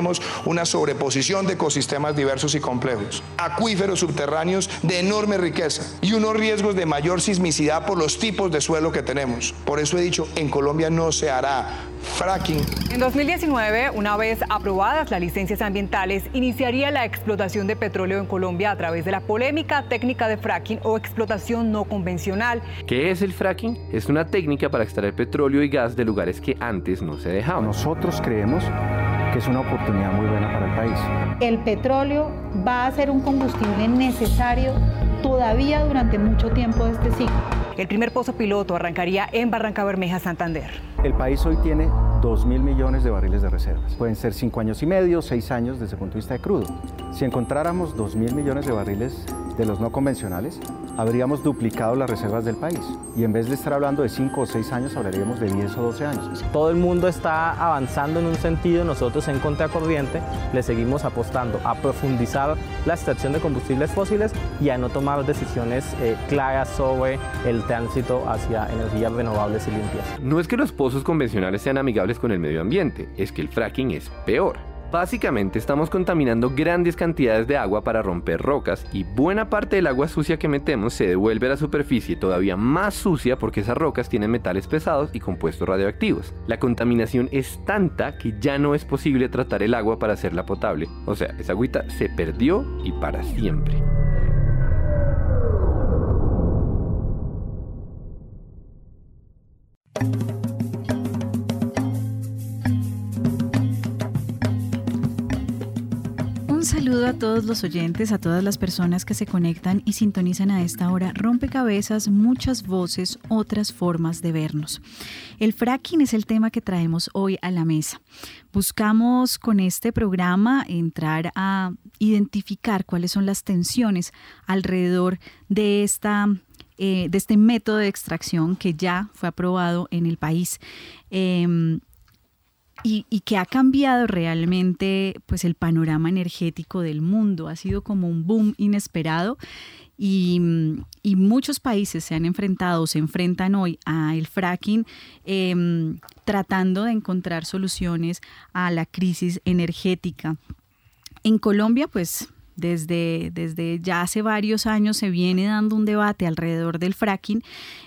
Tenemos una sobreposición de ecosistemas diversos y complejos, acuíferos subterráneos de enorme riqueza y unos riesgos de mayor sismicidad por los tipos de suelo que tenemos. Por eso he dicho, en Colombia no se hará fracking. En 2019, una vez aprobadas las licencias ambientales, iniciaría la explotación de petróleo en Colombia a través de la polémica técnica de fracking o explotación no convencional. ¿Qué es el fracking? Es una técnica para extraer petróleo y gas de lugares que antes no se dejaban. Nosotros creemos que es una oportunidad muy buena para el país. El petróleo va a ser un combustible necesario todavía durante mucho tiempo de este ciclo. El primer pozo piloto arrancaría en Barranca Bermeja, Santander. El país hoy tiene 2 mil millones de barriles de reservas. Pueden ser 5 años y medio, 6 años desde el punto de vista de crudo. Si encontráramos 2 mil millones de barriles de los no convencionales, habríamos duplicado las reservas del país. Y en vez de estar hablando de 5 o 6 años, hablaríamos de 10 o 12 años. Todo el mundo está avanzando en un sentido, nosotros en contracorriente le seguimos apostando a profundizar la extracción de combustibles fósiles y a no tomar decisiones eh, claras sobre el tránsito hacia energías renovables y limpias. No es que los pozos convencionales sean amigables con el medio ambiente, es que el fracking es peor. Básicamente estamos contaminando grandes cantidades de agua para romper rocas y buena parte del agua sucia que metemos se devuelve a la superficie todavía más sucia porque esas rocas tienen metales pesados y compuestos radioactivos. La contaminación es tanta que ya no es posible tratar el agua para hacerla potable. O sea, esa agüita se perdió y para siempre. Saludo a todos los oyentes, a todas las personas que se conectan y sintonizan a esta hora. Rompecabezas, muchas voces, otras formas de vernos. El fracking es el tema que traemos hoy a la mesa. Buscamos con este programa entrar a identificar cuáles son las tensiones alrededor de esta eh, de este método de extracción que ya fue aprobado en el país. Em, y, que ha cambiado realmente pues el panorama energético del mundo. Ha sido como un boom inesperado y, muchos países se han enfrentado, se enfrentan hoy al fracking em, tratando de encontrar soluciones a la crisis energética. En Colombia, pues desde, desde ya hace varios años se viene dando un debate alrededor del fracking,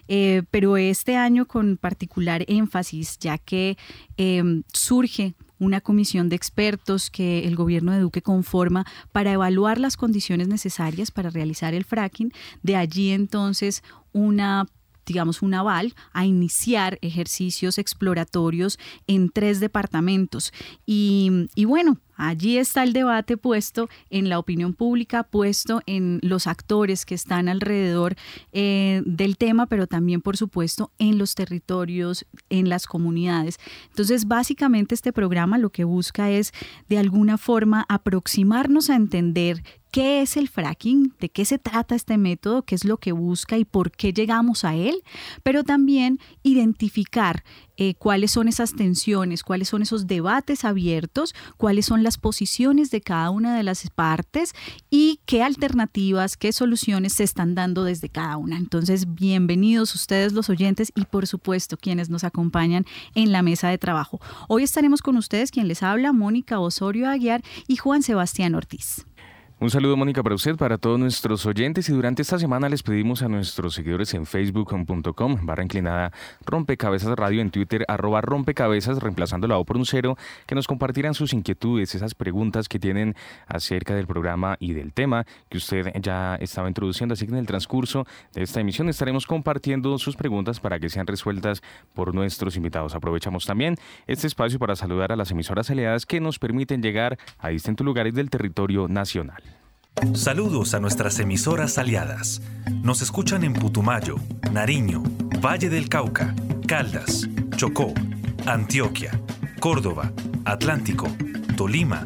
eh, pero este año con particular énfasis, ya que em, surge una comisión de expertos que el gobierno de Duque conforma para evaluar las condiciones necesarias para realizar el fracking. De allí entonces una digamos, un aval a iniciar ejercicios exploratorios en tres departamentos. Y, y bueno, Allí está el debate puesto en la opinión pública, puesto en los actores que están alrededor eh, del tema, pero también, por supuesto, en los territorios, en las comunidades. Entonces, básicamente este programa lo que busca es, de alguna forma, aproximarnos a entender qué es el fracking, de qué se trata este método, qué es lo que busca y por qué llegamos a él, pero también identificar eh, cuáles son esas tensiones, cuáles son esos debates abiertos, cuáles son las posiciones de cada una de las partes y qué alternativas, qué soluciones se están dando desde cada una. Entonces, bienvenidos ustedes los oyentes y por supuesto quienes nos acompañan en la mesa de trabajo. Hoy estaremos con ustedes quien les habla, Mónica Osorio Aguiar y Juan Sebastián Ortiz. Un saludo, Mónica, para usted, para todos nuestros oyentes. Y durante esta semana les pedimos a nuestros seguidores en facebook.com, barra inclinada rompecabezas radio, en Twitter, arroba rompecabezas, reemplazando la O por un cero, que nos compartieran sus inquietudes, esas preguntas que tienen acerca del programa y del tema que usted ya estaba introduciendo. Así que en el transcurso de esta emisión estaremos compartiendo sus preguntas para que sean resueltas por nuestros invitados. Aprovechamos también este espacio para saludar a las emisoras aliadas que nos permiten llegar a distintos lugares del territorio nacional. Saludos a nuestras emisoras aliadas. Nos escuchan en Putumayo, Nariño, Valle del Cauca, Caldas, Chocó, Antioquia, Córdoba, Atlántico, Tolima,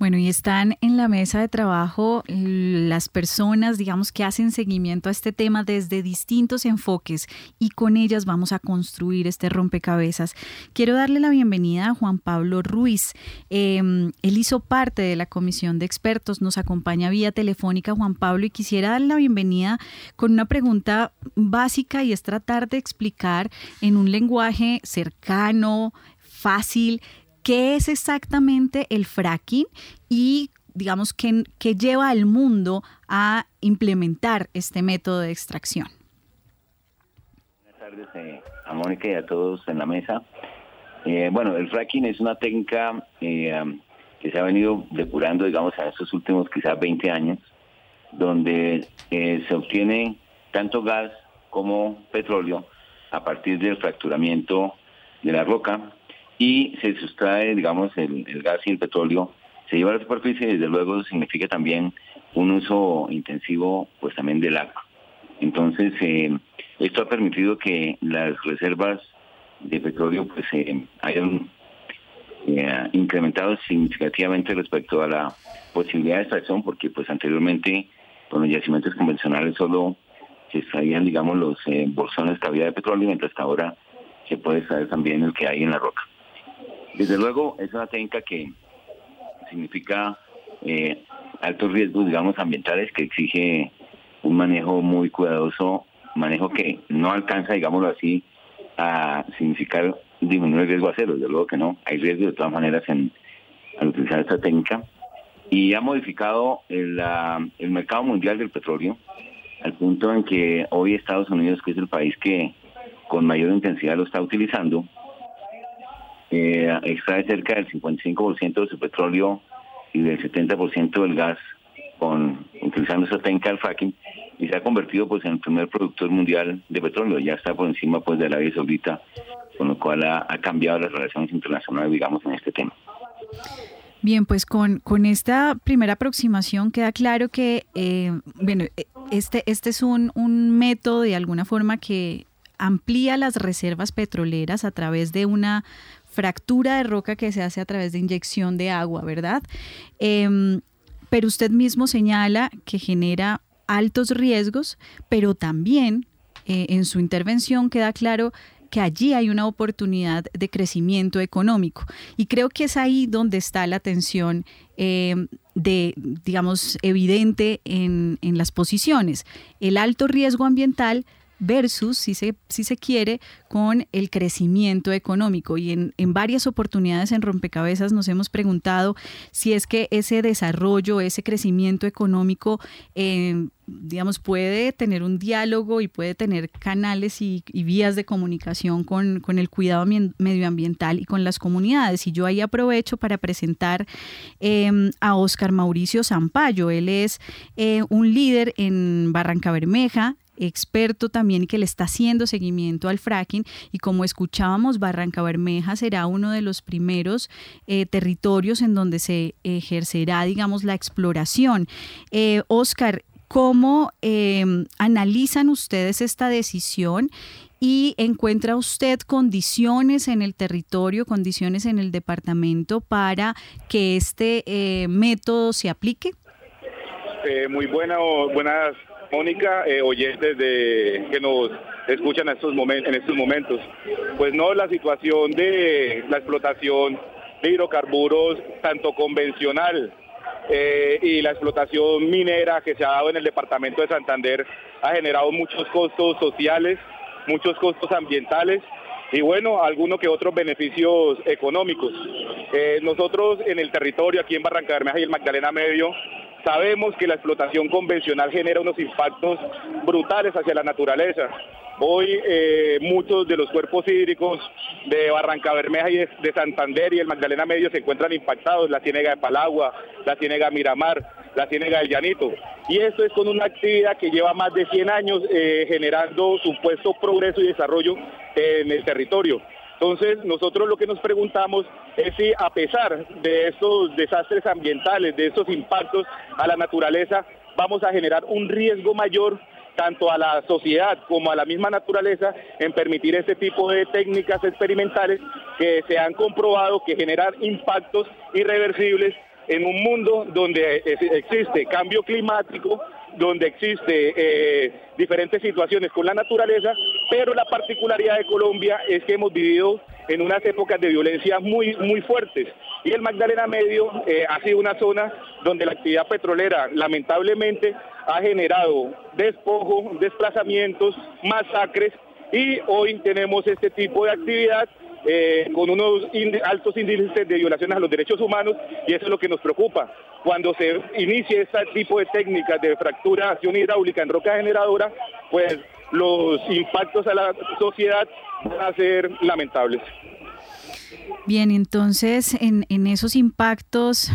Bueno, y están en la mesa de trabajo las personas, digamos, que hacen seguimiento a este tema desde distintos enfoques y con ellas vamos a construir este rompecabezas. Quiero darle la bienvenida a Juan Pablo Ruiz. Em, él hizo parte de la comisión de expertos, nos acompaña vía telefónica Juan Pablo y quisiera darle la bienvenida con una pregunta básica y es tratar de explicar en un lenguaje cercano, fácil, qué es exactamente el fracking y digamos qué, lleva al mundo a implementar este método de extracción. Buenas tardes eh, a Mónica y a todos en la mesa. Eh, bueno, el fracking es una técnica eh, que se ha venido depurando, digamos, en estos últimos quizás 20 años, donde se obtiene tanto gas como petróleo a partir del fracturamiento de la roca y se sustrae, digamos, el, gas y el petróleo, se lleva a la superficie y desde luego significa también un uso intensivo, pues también del agua. Entonces, eh, esto ha permitido que las reservas de petróleo pues eh, hayan eh, incrementado significativamente respecto a la posibilidad de extracción, porque pues anteriormente con los yacimientos convencionales solo se extraían, digamos, los bolsones que había de petróleo, mientras que ahora se puede extraer también el que hay en la roca. Desde luego, es una técnica que significa eh, altos riesgos, digamos, ambientales, que exige un manejo muy cuidadoso, manejo que no alcanza, digámoslo así, a significar disminuir el riesgo a cero. Desde luego que no, hay riesgo de todas maneras en, al utilizar esta técnica. Y ha modificado el, el mercado mundial del petróleo al punto en que hoy Estados Unidos, que es el país que con mayor intensidad lo está utilizando, eh, extrae cerca del 55% de su petróleo y del 70% del gas con utilizando esa técnica del fracking y se ha convertido pues en el primer productor mundial de petróleo, ya está por encima pues de Arabia Saudita, con lo cual ha, cambiado las relaciones internacionales digamos en este tema. Bien, pues con, con esta primera aproximación queda claro que eh, bueno, e, este, este es un, un método de alguna forma que amplía las reservas petroleras a través de una fractura de roca que se hace a través de inyección de agua, ¿verdad? Em, pero usted mismo señala que genera altos riesgos, pero también eh, en su intervención queda claro que allí hay una oportunidad de crecimiento económico. Y creo que es ahí donde está la tensión em, de, digamos, evidente en, en las posiciones. El alto riesgo ambiental versus, si se, si se quiere, con el crecimiento económico. Y en, en varias oportunidades en Rompecabezas nos hemos preguntado si es que ese desarrollo, ese crecimiento económico, eh, digamos, puede tener un diálogo y puede tener canales y, vías de comunicación con, con, el cuidado medioambiental y con las comunidades. Y yo ahí aprovecho para presentar em, a Oscar Mauricio Zampayo. Él es eh, un líder en Barranca Bermeja, experto también que le está haciendo seguimiento al fracking y como escuchábamos, Barranca Bermeja será uno de los primeros eh, territorios en donde se ejercerá, digamos, la exploración. Eh, Oscar, ¿cómo eh, analizan ustedes esta decisión? y encuentra usted condiciones en el territorio, condiciones en el departamento para que este método se aplique? muy buena, buenas Mónica, eh, oyentes de, que nos escuchan en estos, momentos, en estos momentos. Pues no, la situación de la explotación de hidrocarburos, tanto convencional eh, y la explotación minera que se ha dado en el departamento de Santander, ha generado muchos costos sociales, muchos costos ambientales y bueno, algunos que otros beneficios económicos. Eh, nosotros en el territorio, aquí en Barranca Bermeja y el Magdalena Medio, Sabemos que la explotación convencional genera unos impactos brutales hacia la naturaleza. Hoy eh, muchos de los cuerpos hídricos de Barranca Bermeja y de, Santander y el Magdalena Medio se encuentran impactados, la Ciénega de Palagua, la Ciénega Miramar, la Ciénega del Llanito. Y esto es con una actividad que lleva más de 100 años eh, generando supuesto progreso y desarrollo en el territorio. Entonces, nosotros lo que nos preguntamos es si a pesar de estos desastres ambientales, de estos impactos a la naturaleza, vamos a generar un riesgo mayor tanto a la sociedad como a la misma naturaleza en permitir este tipo de técnicas experimentales que se han comprobado que generan impactos irreversibles en un mundo donde existe cambio climático, donde existe eh, diferentes situaciones con la naturaleza, pero la particularidad de Colombia es que hemos vivido en unas épocas de violencia muy, muy fuertes. Y el Magdalena Medio eh, ha sido una zona donde la actividad petrolera lamentablemente ha generado despojo, desplazamientos, masacres y hoy tenemos este tipo de actividad eh, con unos altos índices de violaciones a los derechos humanos y eso es lo que nos preocupa. Cuando se inicie este tipo de técnicas de fracturación hidráulica en roca generadora, pues los impactos a la sociedad van a ser lamentables. Bien, entonces en, en esos impactos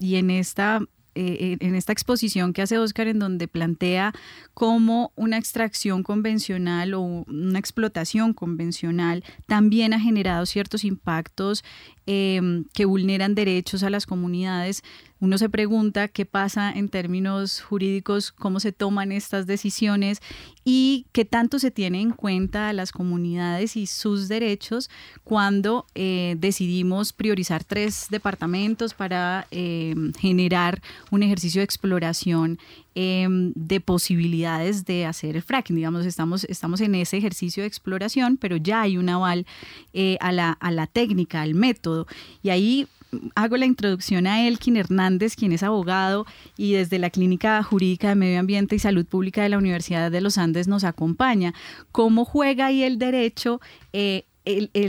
y en esta eh, en esta exposición que hace Oscar en donde plantea cómo una extracción convencional o una explotación convencional también ha generado ciertos impactos Em, que vulneran derechos a las comunidades. Uno se pregunta qué pasa en términos jurídicos, cómo se toman estas decisiones y qué tanto se tiene en cuenta a las comunidades y sus derechos cuando eh, decidimos priorizar tres departamentos para em, generar un ejercicio de exploración em, de posibilidades de hacer el fracking. Digamos, estamos, estamos en ese ejercicio de exploración, pero ya hay un aval eh, a, la, a la técnica, al método y ahí hago la introducción a Elkin Hernández, quien es abogado y desde la Clínica Jurídica de Medio Ambiente y Salud Pública de la Universidad de los Andes nos acompaña. ¿Cómo juega ahí el derecho eh,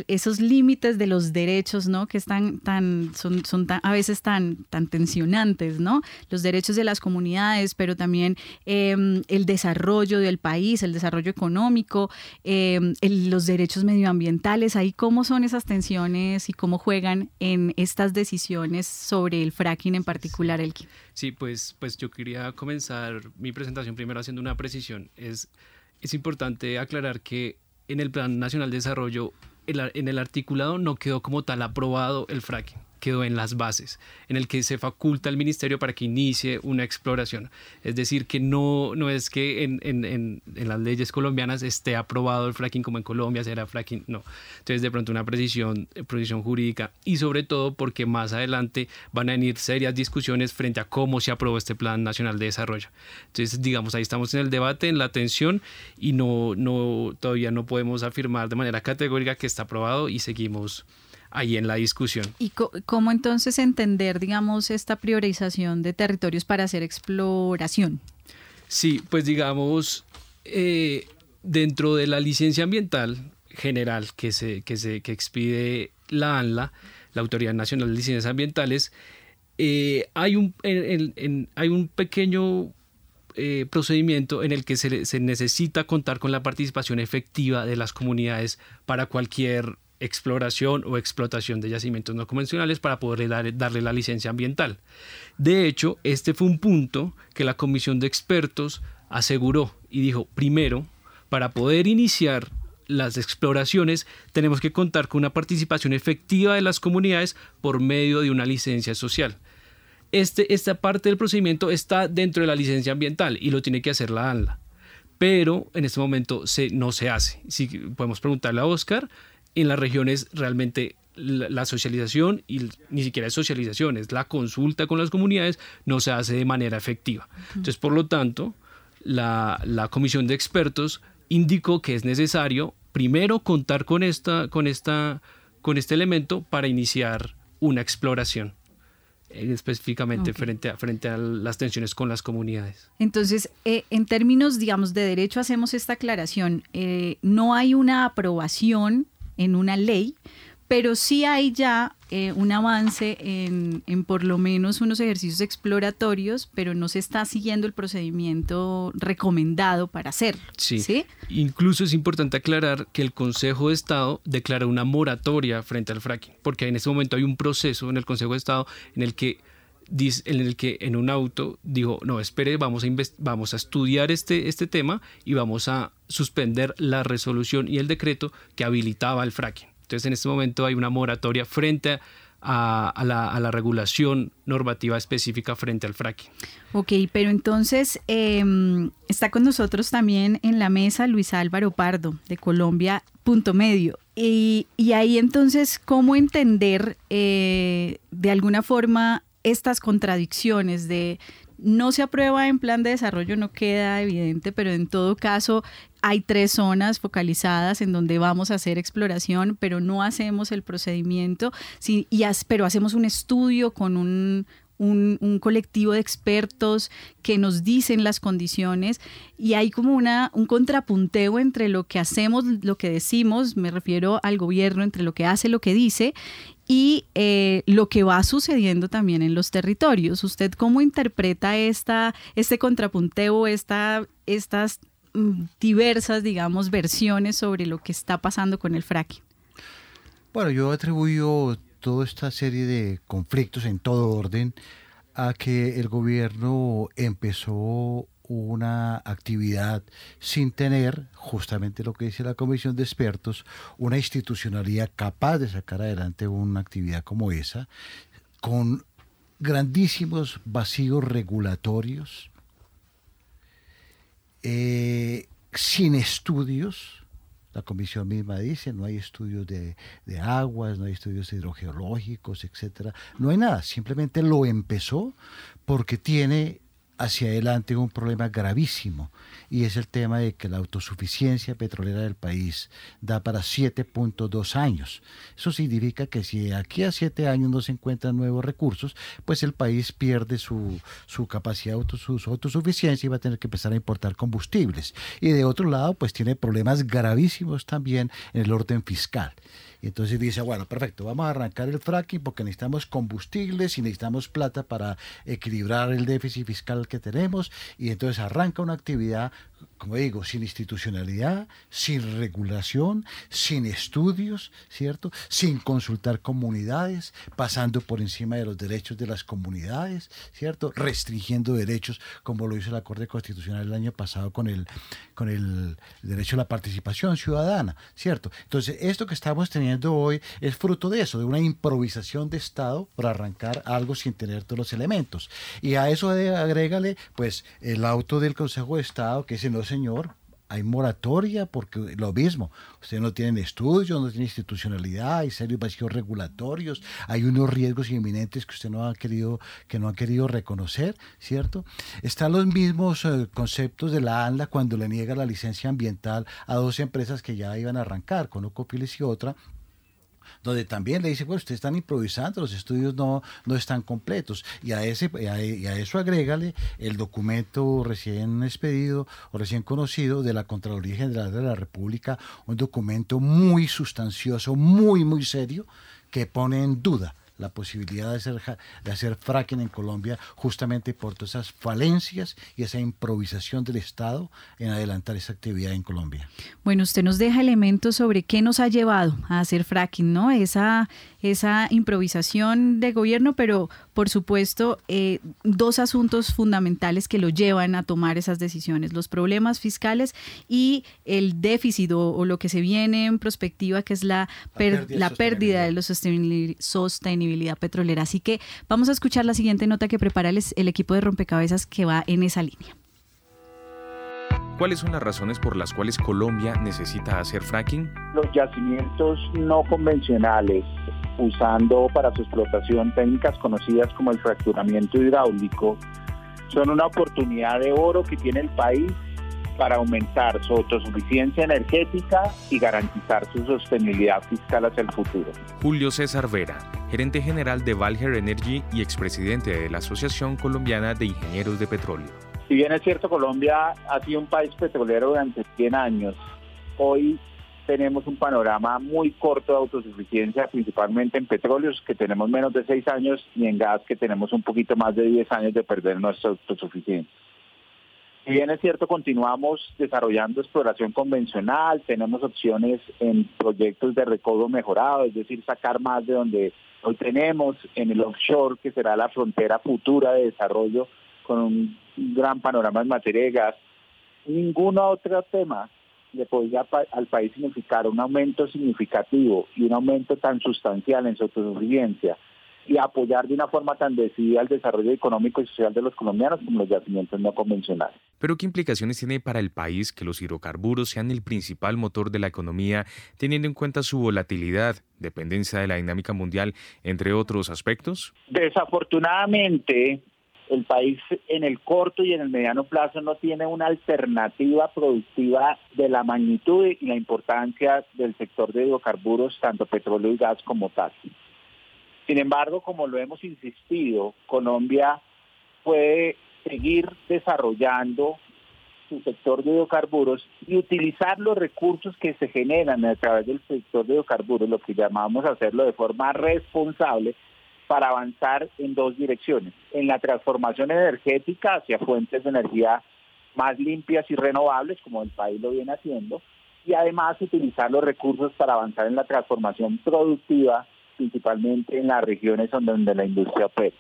esos límites de los derechos, ¿no? Que están tan, son, son a veces tan, tan tensionantes, ¿no? Los derechos de las comunidades, pero también em, el desarrollo del país, el desarrollo económico, em, los derechos medioambientales, ahí cómo son esas tensiones y cómo juegan en estas decisiones sobre el fracking en particular, Elkin. Sí, pues, pues yo quería comenzar mi presentación primero haciendo una precisión. Es, es importante aclarar que en el Plan Nacional de Desarrollo en el articulado no quedó como tal aprobado el fracking quedó en las bases, en el que se faculta al ministerio para que inicie una exploración. Es decir, que no, no es que en, en, en, las leyes colombianas esté aprobado el fracking como en Colombia será fracking, no. Entonces, de pronto una precisión, precisión jurídica y sobre todo porque más adelante van a venir serias discusiones frente a cómo se aprobó este Plan Nacional de Desarrollo. Entonces, digamos, ahí estamos en el debate, en la tensión y no, no, todavía no podemos afirmar de manera categórica que está aprobado y seguimos ahí en la discusión. ¿Y cómo entonces entender, digamos, esta priorización de territorios para hacer exploración? Sí, pues digamos, eh, dentro de la licencia ambiental general que, se, que, se, que expide la ANLA, la Autoridad Nacional de Licencias Ambientales, eh, hay, un, hay un pequeño eh, procedimiento en el que se, se, necesita contar con la participación efectiva de las comunidades para cualquier exploración o explotación de yacimientos no convencionales para poder darle la licencia ambiental. De hecho, este fue un punto que la comisión de expertos aseguró y dijo, primero, para poder iniciar las exploraciones tenemos que contar con una participación efectiva de las comunidades por medio de una licencia social. Este, esta parte del procedimiento está dentro de la licencia ambiental y lo tiene que hacer la ANLA. Pero en este momento se, no se hace. Si podemos preguntarle a Oscar, en las regiones realmente la, socialización y ni siquiera es socialización, es la consulta con las comunidades, no se hace de manera efectiva. Entonces, por lo tanto, la, comisión de expertos indicó que es necesario primero contar con, esta, con, esta, con este elemento para iniciar una exploración eh, específicamente frente, a, frente a las tensiones con las comunidades. Entonces, eh, en términos, digamos, de derecho hacemos esta aclaración. Eh, no hay una aprobación en una ley pero sí hay ya eh, un avance en, por lo menos unos ejercicios exploratorios, pero no se está siguiendo el procedimiento recomendado para hacer. Sí. ¿sí? Incluso es importante aclarar que el Consejo de Estado declara una moratoria frente al fracking, porque en este momento hay un proceso en el Consejo de Estado en el que en el que en un auto dijo, no, espere, vamos a, vamos a estudiar este, este tema y vamos a suspender la resolución y el decreto que habilitaba el fracking. Entonces en este momento hay una moratoria frente a, la, regulación normativa específica frente al fracking. Ok, pero entonces em, está con nosotros también en la mesa Luis Álvaro Pardo de Colombia Punto Medio. Y, ahí entonces, ¿cómo entender eh, de alguna forma estas contradicciones de no se aprueba en plan de desarrollo, no queda evidente, pero en todo caso hay tres zonas focalizadas en donde vamos a hacer exploración, pero no hacemos el procedimiento, y pero hacemos un estudio con un, un, colectivo de expertos que nos dicen las condiciones y hay como una, un contrapunteo entre lo que hacemos, lo que decimos, me refiero al gobierno, entre lo que hace, lo que dice y eh, lo que va sucediendo también en los territorios. ¿Usted cómo interpreta esta, este contrapunteo, esta, estas mm, diversas, digamos, versiones sobre lo que está pasando con el fracking? Bueno, yo atribuyo toda esta serie de conflictos en todo orden a que el gobierno empezó una actividad sin tener, justamente lo que dice la comisión de expertos, una institucionalidad capaz de sacar adelante una actividad como esa, con grandísimos vacíos regulatorios, eh, sin estudios, la comisión misma dice, no hay estudios de, aguas, no hay estudios hidrogeológicos, etcétera. No hay nada, simplemente lo empezó porque tiene hacia adelante un problema gravísimo y es el tema de que la autosuficiencia petrolera del país da para 7.2 años. Eso significa que si aquí a 7 años no se encuentran nuevos recursos, pues el país pierde su, su capacidad, su autosuficiencia y va a tener que empezar a importar combustibles. Y de otro lado, pues tiene problemas gravísimos también en el orden fiscal. Y entonces dice, bueno, perfecto, vamos a arrancar el fracking porque necesitamos combustibles y necesitamos plata para equilibrar el déficit fiscal que tenemos. Y entonces arranca una actividad como digo, sin institucionalidad, sin regulación, sin estudios, ¿cierto? Sin consultar comunidades, pasando por encima de los derechos de las comunidades, ¿cierto? Restringiendo derechos, como lo hizo la Corte Constitucional el año pasado con el, con el derecho a la participación ciudadana, ¿cierto? Entonces, esto que estamos teniendo hoy es fruto de eso, de una improvisación de Estado para arrancar algo sin tener todos los elementos. Y a eso agrégale, pues, el auto del Consejo de Estado, que es no, señor, hay moratoria porque lo mismo, ustedes no tienen estudios, no tienen institucionalidad, hay serios vacíos regulatorios, hay unos riesgos inminentes que usted no ha querido, que no ha querido reconocer, ¿cierto? Están los mismos eh, conceptos de la ANLA cuando le niega la licencia ambiental a dos empresas que ya iban a arrancar, con Ocopiles y otra, donde también le dice, bueno, ustedes están improvisando, los estudios no, no están completos. Y a, ese, y a, eso agrégale el documento recién expedido o recién conocido de la Contraloría General de la República, un documento muy sustancioso, muy, muy serio, que pone en duda la posibilidad de hacer, de hacer fracking en Colombia justamente por todas esas falencias y esa improvisación del Estado en adelantar esa actividad en Colombia. Bueno, usted nos deja elementos sobre qué nos ha llevado a hacer fracking, ¿no? Esa, esa improvisación de gobierno, pero por supuesto, eh, dos asuntos fundamentales que lo llevan a tomar esas decisiones, los problemas fiscales y el déficit o, lo que se viene en perspectiva, que es la, la pérdida, de la sostenibilidad petrolera. Así que vamos a escuchar la siguiente nota que prepara el, el equipo de rompecabezas que va en esa línea. ¿Cuáles son las razones por las cuales Colombia necesita hacer fracking? Los yacimientos no convencionales usando para su explotación técnicas conocidas como el fracturamiento hidráulico, son una oportunidad de oro que tiene el país para aumentar su autosuficiencia energética y garantizar su sostenibilidad fiscal hacia el futuro. Julio César Vera, gerente general de Valger Energy y expresidente de la Asociación Colombiana de Ingenieros de Petróleo. Si bien es cierto, Colombia ha sido un país petrolero durante 100 años, hoy tenemos un panorama muy corto de autosuficiencia, principalmente en petróleos, que tenemos menos de seis años, y en gas, que tenemos un poquito más de diez años de perder nuestra autosuficiencia. Si bien es cierto, continuamos desarrollando exploración convencional, tenemos opciones en proyectos de recobro mejorado, es decir, sacar más de donde hoy tenemos, en el offshore, que será la frontera futura de desarrollo, con un gran panorama en materia de gas. Ningún otro tema le podría al país significar un aumento significativo y un aumento tan sustancial en su autosuficiencia y apoyar de una forma tan decidida el desarrollo económico y social de los colombianos como los yacimientos no convencionales. Pero ¿qué implicaciones tiene para el país que los hidrocarburos sean el principal motor de la economía, teniendo en cuenta su volatilidad, dependencia de la dinámica mundial, entre otros aspectos? Desafortunadamente, el país en el corto y en el mediano plazo no tiene una alternativa productiva de la magnitud y la importancia del sector de hidrocarburos, tanto petróleo y gas como tal. Sin embargo, como lo hemos insistido, Colombia puede seguir desarrollando su sector de hidrocarburos y utilizar los recursos que se generan a través del sector de hidrocarburos, lo que llamamos hacerlo de forma responsable, para avanzar en dos direcciones. En la transformación energética hacia fuentes de energía más limpias y renovables, como el país lo viene haciendo, y además utilizar los recursos para avanzar en la transformación productiva principalmente en las regiones donde la industria opera.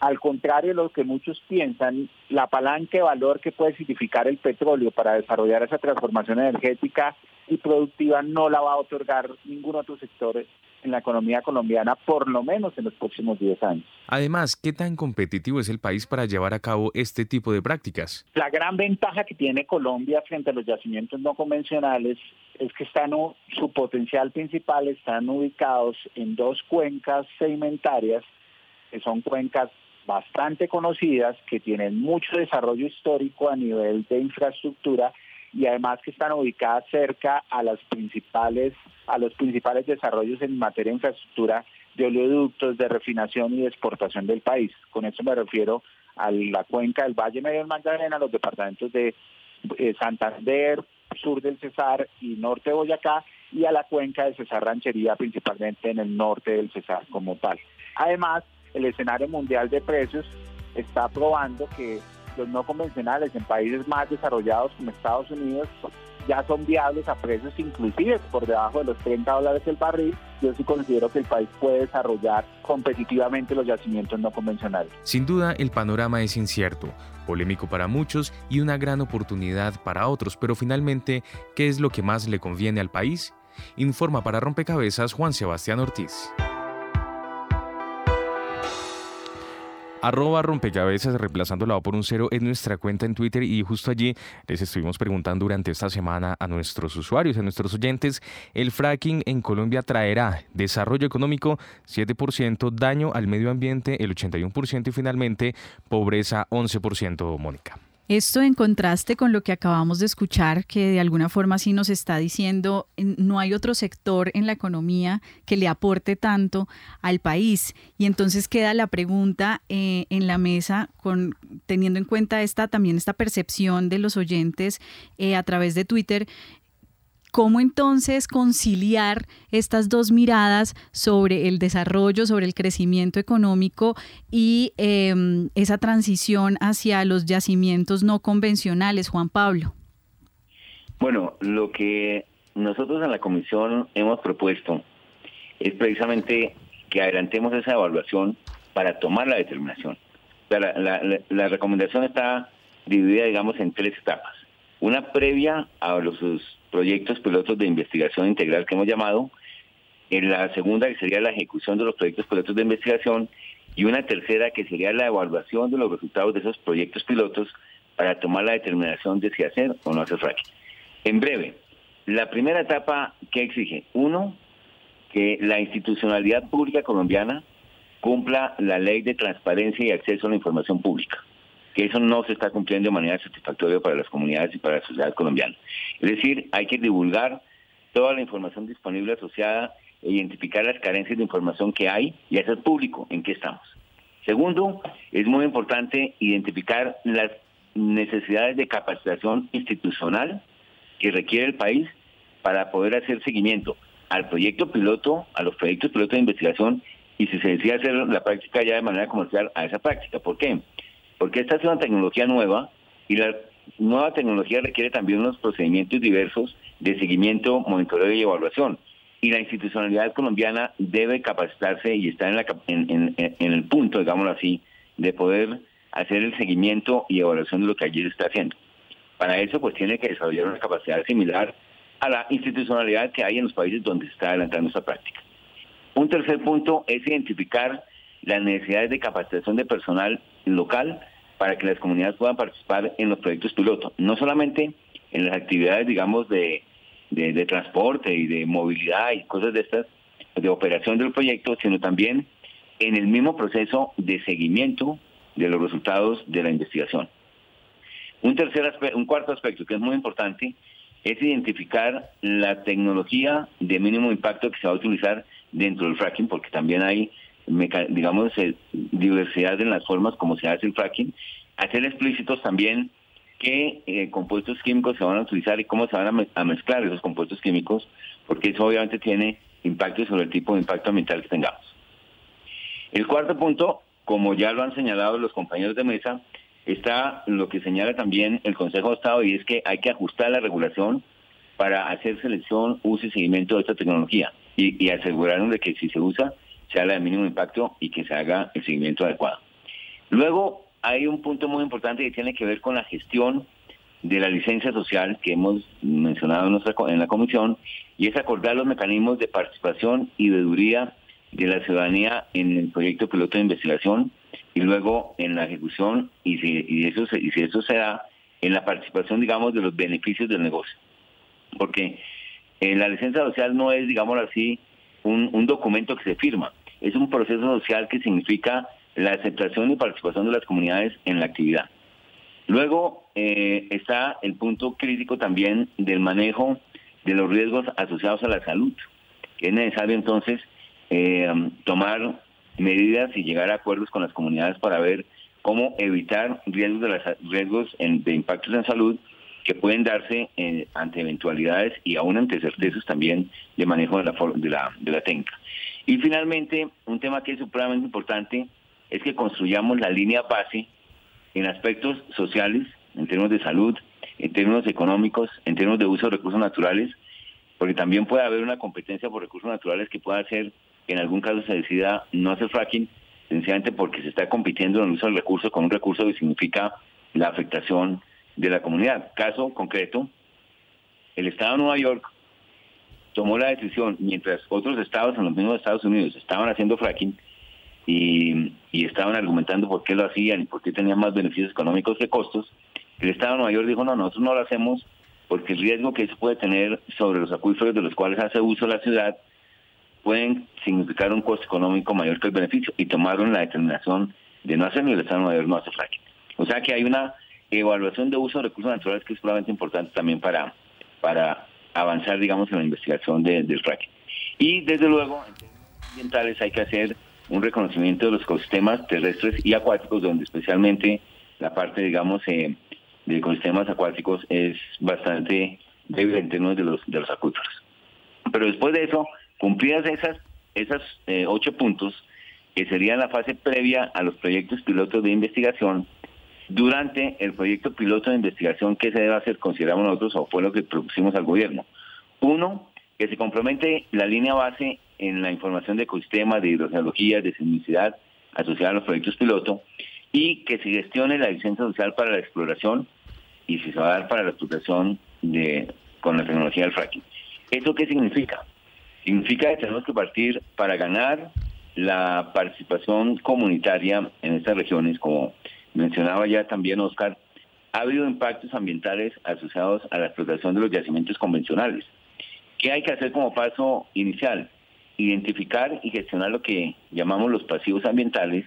Al contrario de lo que muchos piensan, la palanca de valor que puede significar el petróleo para desarrollar esa transformación energética y productiva no la va a otorgar ningún otro sector en la economía colombiana, por lo menos en los próximos 10 años. Además, ¿qué tan competitivo es el país para llevar a cabo este tipo de prácticas? La gran ventaja que tiene Colombia frente a los yacimientos no convencionales es que están, su potencial principal están ubicados en dos cuencas sedimentarias, que son cuencas bastante conocidas, que tienen mucho desarrollo histórico a nivel de infraestructura y además que están ubicadas cerca a las principales a los principales desarrollos en materia de infraestructura de oleoductos, de refinación y de exportación del país. Con eso me refiero a la cuenca del Valle Medio del Magdalena, los departamentos de eh, Santander, sur del Cesar y norte de Boyacá, y a la cuenca del Cesar Ranchería, principalmente en el norte del Cesar como tal. Además, el escenario mundial de precios está probando que los no convencionales en países más desarrollados como Estados Unidos ya son viables a precios inclusive por debajo de los 30 dólares el barril. Yo sí considero que el país puede desarrollar competitivamente los yacimientos no convencionales. Sin duda, el panorama es incierto, polémico para muchos y una gran oportunidad para otros, pero finalmente, ¿qué es lo que más le conviene al país? Informa para Rompecabezas Juan Sebastián Ortiz. Arroba rompecabezas reemplazando la O por un cero es nuestra cuenta en Twitter y justo allí les estuvimos preguntando durante esta semana a nuestros usuarios, a nuestros oyentes, el fracking en Colombia traerá desarrollo económico 7%, daño al medio ambiente el 81% y finalmente pobreza 11%, Mónica. Esto en contraste con lo que acabamos de escuchar, que de alguna forma sí nos está diciendo, no hay otro sector en la economía que le aporte tanto al país. Y entonces queda la pregunta eh, en la mesa, con, teniendo en cuenta esta, también esta percepción de los oyentes eh, a través de Twitter, ¿Cómo entonces conciliar estas dos miradas sobre el desarrollo, sobre el crecimiento económico y em, esa transición hacia los yacimientos no convencionales, Juan Pablo? Bueno, lo que nosotros en la comisión hemos propuesto es precisamente que adelantemos esa evaluación para tomar la determinación. La, la recomendación está dividida, digamos, en tres etapas. Una previa a los proyectos pilotos de investigación integral que hemos llamado, en la segunda que sería la ejecución de los proyectos pilotos de investigación. Y una tercera que sería la evaluación de los resultados de esos proyectos pilotos para tomar la determinación de si hacer o no hacer fracking. En breve, la primera etapa que exige, uno, que la institucionalidad pública colombiana cumpla la ley de transparencia y acceso a la información pública que eso no se está cumpliendo de manera satisfactoria para las comunidades y para la sociedad colombiana. Es decir, hay que divulgar toda la información disponible asociada e identificar las carencias de información que hay y hacer público en qué estamos. Segundo, es muy importante identificar las necesidades de capacitación institucional que requiere el país para poder hacer seguimiento al proyecto piloto, a los proyectos piloto de investigación y si se decide hacer la práctica ya de manera comercial a esa práctica. ¿Por qué? Porque esta es una tecnología nueva y la nueva tecnología requiere también unos procedimientos diversos de seguimiento, monitoreo y evaluación. Y la institucionalidad colombiana debe capacitarse y estar en, la, en, en el punto, digámoslo así, de poder hacer el seguimiento y evaluación de lo que allí se está haciendo. Para eso, pues tiene que desarrollar una capacidad similar a la institucionalidad que hay en los países donde se está adelantando esta práctica. Un tercer punto es identificar las necesidades de capacitación de personal local para que las comunidades puedan participar en los proyectos piloto, no solamente en las actividades, digamos, de, de, transporte y de movilidad y cosas de estas, de operación del proyecto, sino también en el mismo proceso de seguimiento de los resultados de la investigación. Un, tercer un cuarto aspecto que es muy importante es identificar la tecnología de mínimo impacto que se va a utilizar dentro del fracking, porque también hay, digamos, eh, diversidad en las formas como se hace el fracking. Hacer explícitos también qué eh, compuestos químicos se van a utilizar y cómo se van a, mezclar esos compuestos químicos, porque eso obviamente tiene impacto sobre el tipo de impacto ambiental que tengamos. El cuarto punto, como ya lo han señalado los compañeros de mesa, está lo que señala también el Consejo de Estado y es que hay que ajustar la regulación para hacer selección, uso y seguimiento de esta tecnología y, y asegurarnos de que si se usa sea la de mínimo impacto y que se haga el seguimiento adecuado. Luego hay un punto muy importante que tiene que ver con la gestión de la licencia social que hemos mencionado en, nuestra, en la comisión y es acordar los mecanismos de participación y de duría de la ciudadanía en el proyecto piloto de investigación y luego en la ejecución y si, eso, y si eso se da en la participación, digamos, de los beneficios del negocio. Porque eh, la licencia social no es, digamos así, un, documento que se firma, es un proceso social que significa la aceptación y participación de las comunidades en la actividad. Luego eh, está el punto crítico también del manejo de los riesgos asociados a la salud, es necesario entonces eh, tomar medidas y llegar a acuerdos con las comunidades para ver cómo evitar riesgos de, las, riesgos de impactos en salud que pueden darse eh, ante eventualidades y aún ante certezas también de manejo de la, de, la, de la técnica. Y finalmente, un tema que es supremamente importante es que construyamos la línea base en aspectos sociales, en términos de salud, en términos económicos, en términos de uso de recursos naturales, porque también puede haber una competencia por recursos naturales que pueda ser en algún caso se decida no hacer fracking, sencillamente porque se está compitiendo en el uso del recurso con un recurso que significa la afectación de la comunidad. Caso concreto, el Estado de Nueva York tomó la decisión, mientras otros estados en los mismos Estados Unidos estaban haciendo fracking y, y estaban argumentando por qué lo hacían y por qué tenían más beneficios económicos que costos, el Estado de Nueva York dijo, no, nosotros no lo hacemos porque el riesgo que eso puede tener sobre los acuíferos de los cuales hace uso la ciudad pueden significar un costo económico mayor que el beneficio y tomaron la determinación de no hacer ni el Estado de Nueva York no hace fracking. O sea que hay una evaluación de uso de recursos naturales que es probablemente importante también para, para avanzar, digamos, en la investigación del fracking. Y desde luego, en términos ambientales hay que hacer un reconocimiento de los ecosistemas terrestres y acuáticos, donde especialmente la parte, digamos, eh, de ecosistemas acuáticos es bastante débil en términos de los, de los acuíferos. Pero después de eso, Cumplidas esas, esas eh, ocho puntos, que sería la fase previa a los proyectos pilotos de investigación, durante el proyecto piloto de investigación, ¿qué se debe hacer? Consideramos nosotros, o fue lo que propusimos al gobierno. Uno, que se compromete la línea base en la información de ecosistemas, de hidrogeología, de sismicidad asociada a los proyectos piloto, y que se gestione la licencia social para la exploración y si se va a dar para la explotación de, con la tecnología del fracking. ¿Eso qué significa? Significa que tenemos que partir para ganar la participación comunitaria en estas regiones, como mencionaba ya también Oscar, ha habido impactos ambientales asociados a la explotación de los yacimientos convencionales. ¿Qué hay que hacer como paso inicial? Identificar y gestionar lo que llamamos los pasivos ambientales,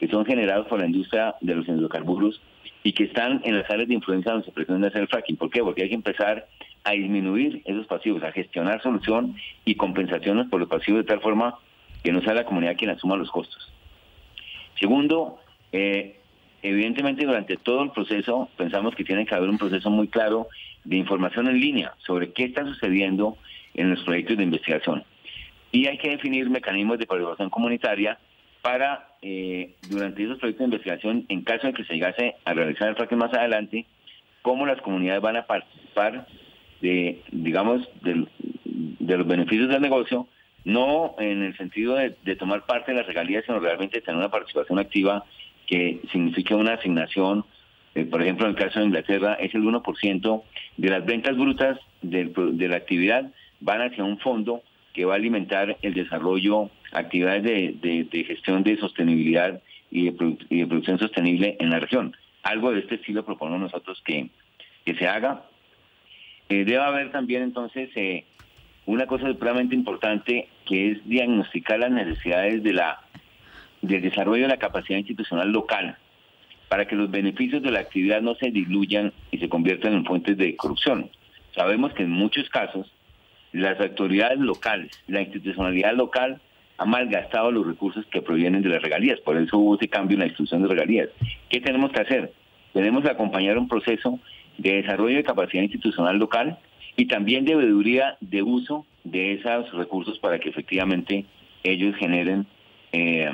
que son generados por la industria de los hidrocarburos y que están en las áreas de influencia donde se pretende hacer el fracking. ¿Por qué? Porque hay que empezar a disminuir esos pasivos, a gestionar solución y compensaciones por los pasivos de tal forma que no sea la comunidad quien asuma los costos. Segundo, eh, evidentemente durante todo el proceso pensamos que tiene que haber un proceso muy claro de información en línea sobre qué está sucediendo en los proyectos de investigación. Y hay que definir mecanismos de participación comunitaria para, eh, durante esos proyectos de investigación, en caso de que se llegase a realizar el fracking más adelante, cómo las comunidades van a participar de, digamos, de, los beneficios del negocio, no en el sentido de, tomar parte de las regalías, sino realmente tener una participación activa que signifique una asignación. Eh, por ejemplo, en el caso de Inglaterra, es el 1% de las ventas brutas de la actividad van hacia un fondo que va a alimentar el desarrollo, actividades de, gestión de sostenibilidad y de, producción sostenible en la región. Algo de este estilo proponemos nosotros que, que se haga. Eh, debe haber también entonces eh, una cosa supremamente importante que es diagnosticar las necesidades de la del desarrollo de la capacidad institucional local para que los beneficios de la actividad no se diluyan y se conviertan en fuentes de corrupción. Sabemos que en muchos casos las autoridades locales, la institucionalidad local ha malgastado los recursos que provienen de las regalías, por eso hubo ese cambio en la instrucción de regalías. ¿Qué tenemos que hacer? Tenemos que acompañar un proceso de desarrollo de capacidad institucional local y también de veeduría de uso de esos recursos para que efectivamente ellos generen eh,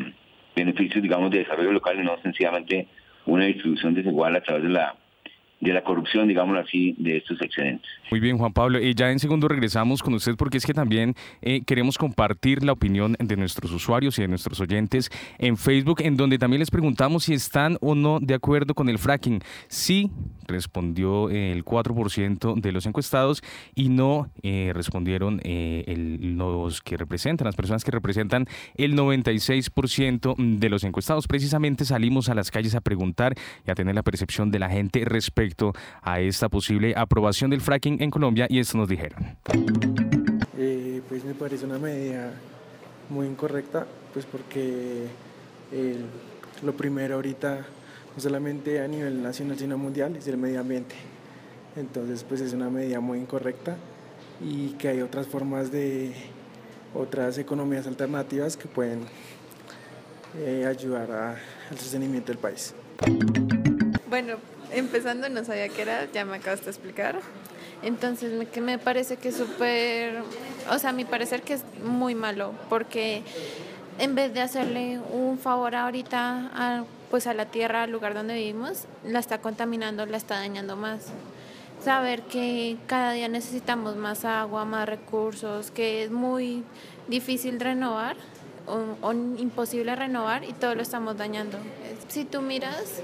beneficios, digamos, de desarrollo local y no sencillamente una distribución desigual a través de la de la corrupción, digámoslo así, de estos excedentes. Muy bien, Juan Pablo. Y ya en segundo regresamos con usted porque es que también eh, queremos compartir la opinión de nuestros usuarios y de nuestros oyentes en Facebook, en donde también les preguntamos si están o no de acuerdo con el fracking. Sí, respondió el 4% de los encuestados y no eh, respondieron eh, los que representan, las personas que representan el 96% de los encuestados. Precisamente salimos a las calles a preguntar y a tener la percepción de la gente respecto a esta posible aprobación del fracking en Colombia y esto nos dijeron. Eh, pues me parece una medida muy incorrecta, pues porque lo primero ahorita, no solamente a nivel nacional, sino mundial, es el medio ambiente. Entonces, pues es una medida muy incorrecta y que hay otras formas de, otras economías alternativas que pueden eh, ayudar al sostenimiento del país. Bueno, empezando no sabía qué era, ya me acabas de explicar. Entonces, me, que me parece que es súper, o sea, a mi parecer que es muy malo, porque en vez de hacerle un favor ahorita a, pues a la tierra, al lugar donde vivimos, la está contaminando, la está dañando más. Saber que cada día necesitamos más agua, más recursos, que es muy difícil renovar o, o imposible renovar y todo lo estamos dañando. Si tú miras,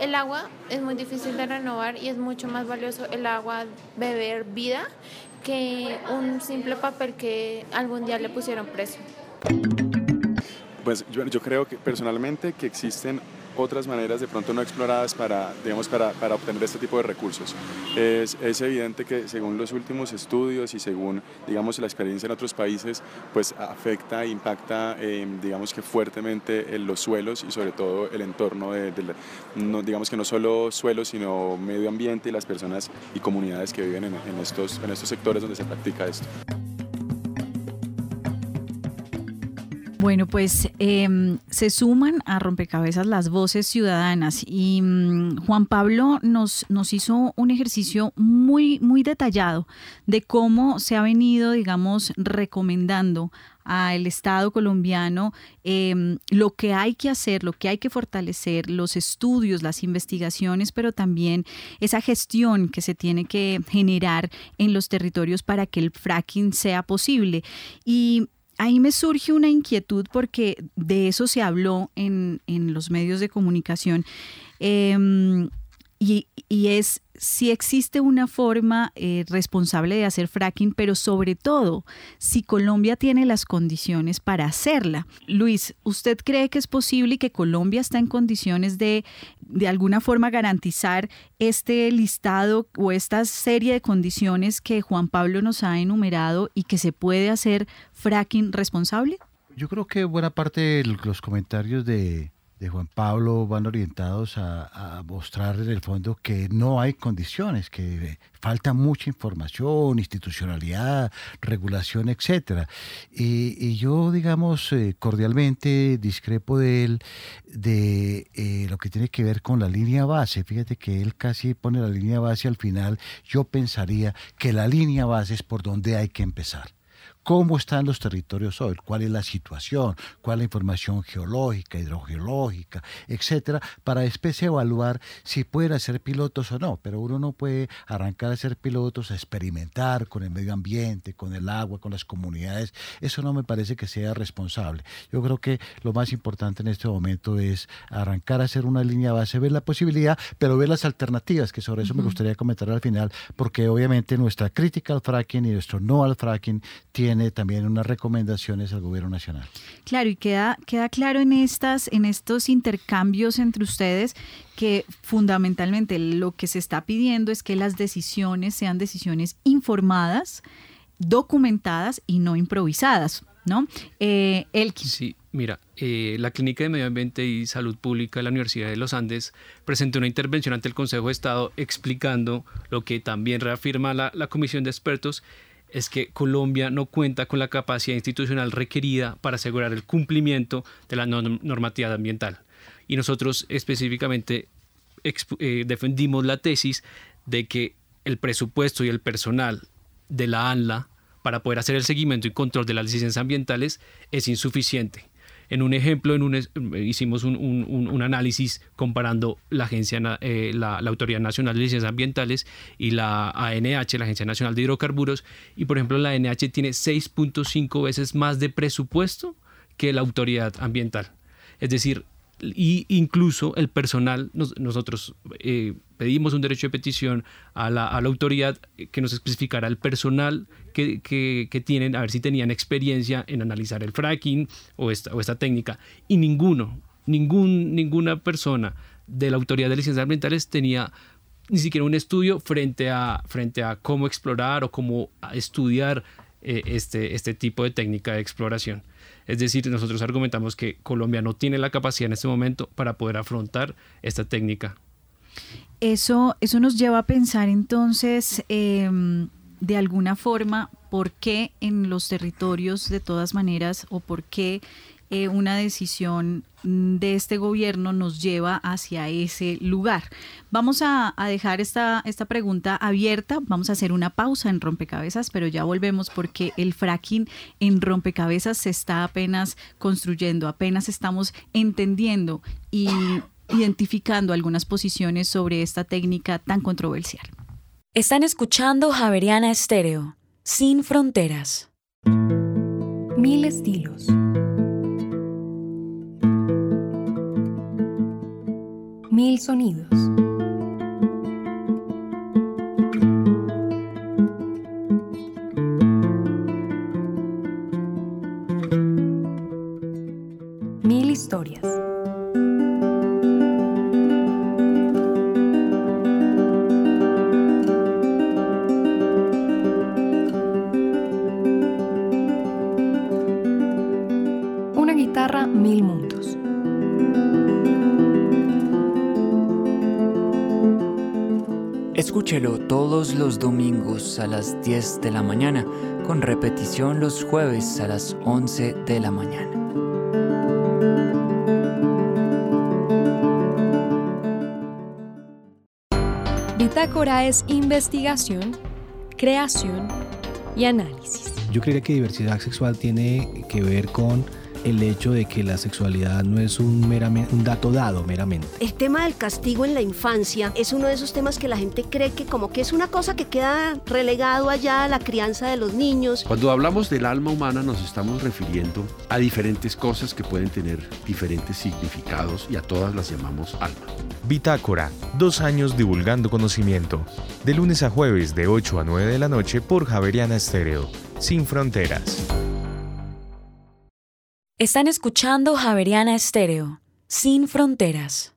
el agua es muy difícil de renovar y es mucho más valioso el agua beber vida que un simple papel que algún día le pusieron precio. Pues yo, yo creo que personalmente que existen otras maneras de pronto no exploradas para, digamos, para, para obtener este tipo de recursos. Es, es, evidente que según los últimos estudios y según digamos, la experiencia en otros países, pues afecta impacta eh, digamos que fuertemente en los suelos y sobre todo el entorno, de, no, digamos que no solo suelos, sino medio ambiente y las personas y comunidades que viven en, en estos, en estos sectores donde se practica esto. Bueno, pues em, se suman a rompecabezas las voces ciudadanas y mm, Juan Pablo nos, nos hizo un ejercicio muy, muy detallado de cómo se ha venido, digamos, recomendando al Estado colombiano em, lo que hay que hacer, lo que hay que fortalecer, los estudios, las investigaciones, pero también esa gestión que se tiene que generar en los territorios para que el fracking sea posible. Y ahí me surge una inquietud porque de eso se habló en, los medios de comunicación. Em, y, es si existe una forma eh, responsable de hacer fracking, pero sobre todo si Colombia tiene las condiciones para hacerla. Luis, ¿usted cree que es posible y que Colombia está en condiciones de de alguna forma garantizar este listado o esta serie de condiciones que Juan Pablo nos ha enumerado y que se puede hacer fracking responsable? Yo creo que buena parte de los comentarios de, Juan Pablo van orientados a, mostrar en el fondo que no hay condiciones, que falta mucha información, institucionalidad, regulación, etcétera. Y, yo, digamos, eh, cordialmente discrepo de él de eh, lo que tiene que ver con la línea base. Fíjate que él casi pone la línea base al final. Yo pensaría que la línea base es por donde hay que empezar cómo están los territorios hoy, cuál es la situación, cuál es la información geológica, hidrogeológica, etcétera, para después evaluar si pueden ser pilotos o no. Pero uno no puede arrancar a ser pilotos, a experimentar con el medio ambiente, con el agua, con las comunidades. Eso no me parece que sea responsable. Yo creo que lo más importante en este momento es arrancar a hacer una línea base, ver la posibilidad, pero ver las alternativas, que sobre eso me gustaría comentar al final, porque obviamente nuestra crítica al fracking y nuestro no al fracking tiene también unas recomendaciones al gobierno nacional. Claro, y queda, queda claro en, estas, en estos intercambios entre ustedes que fundamentalmente lo que se está pidiendo es que las decisiones sean decisiones informadas, documentadas y no improvisadas, ¿no? Eh, Sí, mira, eh, la Clínica de Medio Ambiente y Salud Pública de la Universidad de los Andes presentó una intervención ante el Consejo de Estado explicando lo que también reafirma la, la Comisión de Expertos es que Colombia no cuenta con la capacidad institucional requerida para asegurar el cumplimiento de la normatividad ambiental. Y nosotros específicamente eh, defendimos la tesis de que el presupuesto y el personal de la ANLA para poder hacer el seguimiento y control de las licencias ambientales es insuficiente. En un ejemplo, en un, hicimos un, análisis comparando la, agencia, eh, la, Autoridad Nacional de Licencias Ambientales y la ANH, la Agencia Nacional de Hidrocarburos, y por ejemplo la ANH tiene 6.5 veces más de presupuesto que la Autoridad Ambiental. Es decir, y incluso el personal, nosotros eh, pedimos un derecho de petición a la, autoridad que nos especificara el personal que, tienen, a ver si tenían experiencia en analizar el fracking o esta, o esta técnica. Y ninguno, ningún, ninguna persona de la autoridad de licencias ambientales tenía ni siquiera un estudio frente a, frente a cómo explorar o cómo estudiar eh, este, este tipo de técnica de exploración. Es decir, nosotros argumentamos que Colombia no tiene la capacidad en este momento para poder afrontar esta técnica. Eso, eso nos lleva a pensar entonces, em, de alguna forma, por qué en los territorios de todas maneras o por qué eh, una decisión de este gobierno nos lleva hacia ese lugar. Vamos a, dejar esta, esta pregunta abierta, vamos a hacer una pausa en rompecabezas, pero ya volvemos porque el fracking en rompecabezas se está apenas construyendo, apenas estamos entendiendo y identificando algunas posiciones sobre esta técnica tan controversial. Están escuchando Javeriana Estéreo, sin fronteras. Mil estilos. Mil sonidos. Todos los domingos a las 10 de la mañana, con repetición los jueves a las 11 de la mañana. Bitácora es investigación, creación y análisis. Yo creería que diversidad sexual tiene que ver con el hecho de que la sexualidad no es un, meramente, un dato dado meramente. El tema del castigo en la infancia es uno de esos temas que la gente cree que como que es una cosa que queda relegado allá a la crianza de los niños. Cuando hablamos del alma humana nos estamos refiriendo a diferentes cosas que pueden tener diferentes significados y a todas las llamamos alma. Bitácora, dos años divulgando conocimiento. De lunes a jueves de 8 a 9 de la noche por Javeriana Estéreo, sin fronteras. Están escuchando Javeriana Estéreo, sin fronteras.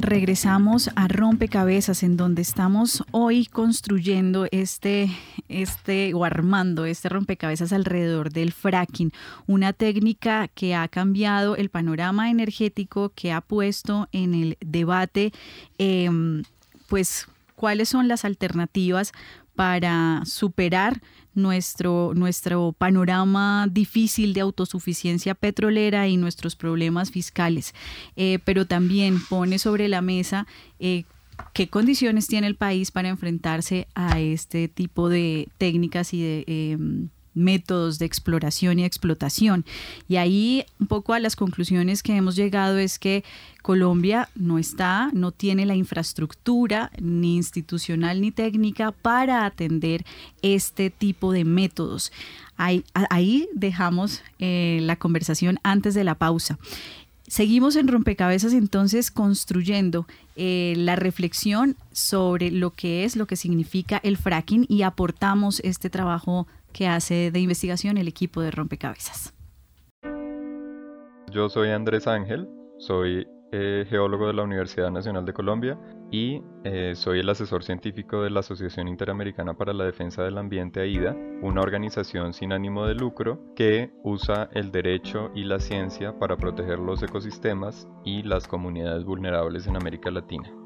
Regresamos a Rompecabezas, en donde estamos hoy construyendo este este o armando este rompecabezas alrededor del fracking, una técnica que ha cambiado el panorama energético, que ha puesto en el debate, em, pues, cuáles son las alternativas para superar nuestro, nuestro panorama difícil de autosuficiencia petrolera y nuestros problemas fiscales, eh, pero también pone sobre la mesa eh, qué condiciones tiene el país para enfrentarse a este tipo de técnicas y de... Em, métodos de exploración y explotación. Y ahí un poco a las conclusiones que hemos llegado es que Colombia no está, no tiene la infraestructura ni institucional ni técnica para atender este tipo de métodos. Ahí, dejamos eh, la conversación antes de la pausa. Seguimos en rompecabezas entonces construyendo eh, la reflexión sobre lo que es, lo que significa el fracking y aportamos este trabajo que hace de investigación el equipo de rompecabezas. Yo soy Andrés Ángel, soy eh, geólogo de la Universidad Nacional de Colombia y eh, soy el asesor científico de la Asociación Interamericana para la Defensa del Ambiente AIDA, una organización sin ánimo de lucro que usa el derecho y la ciencia para proteger los ecosistemas y las comunidades vulnerables en América Latina.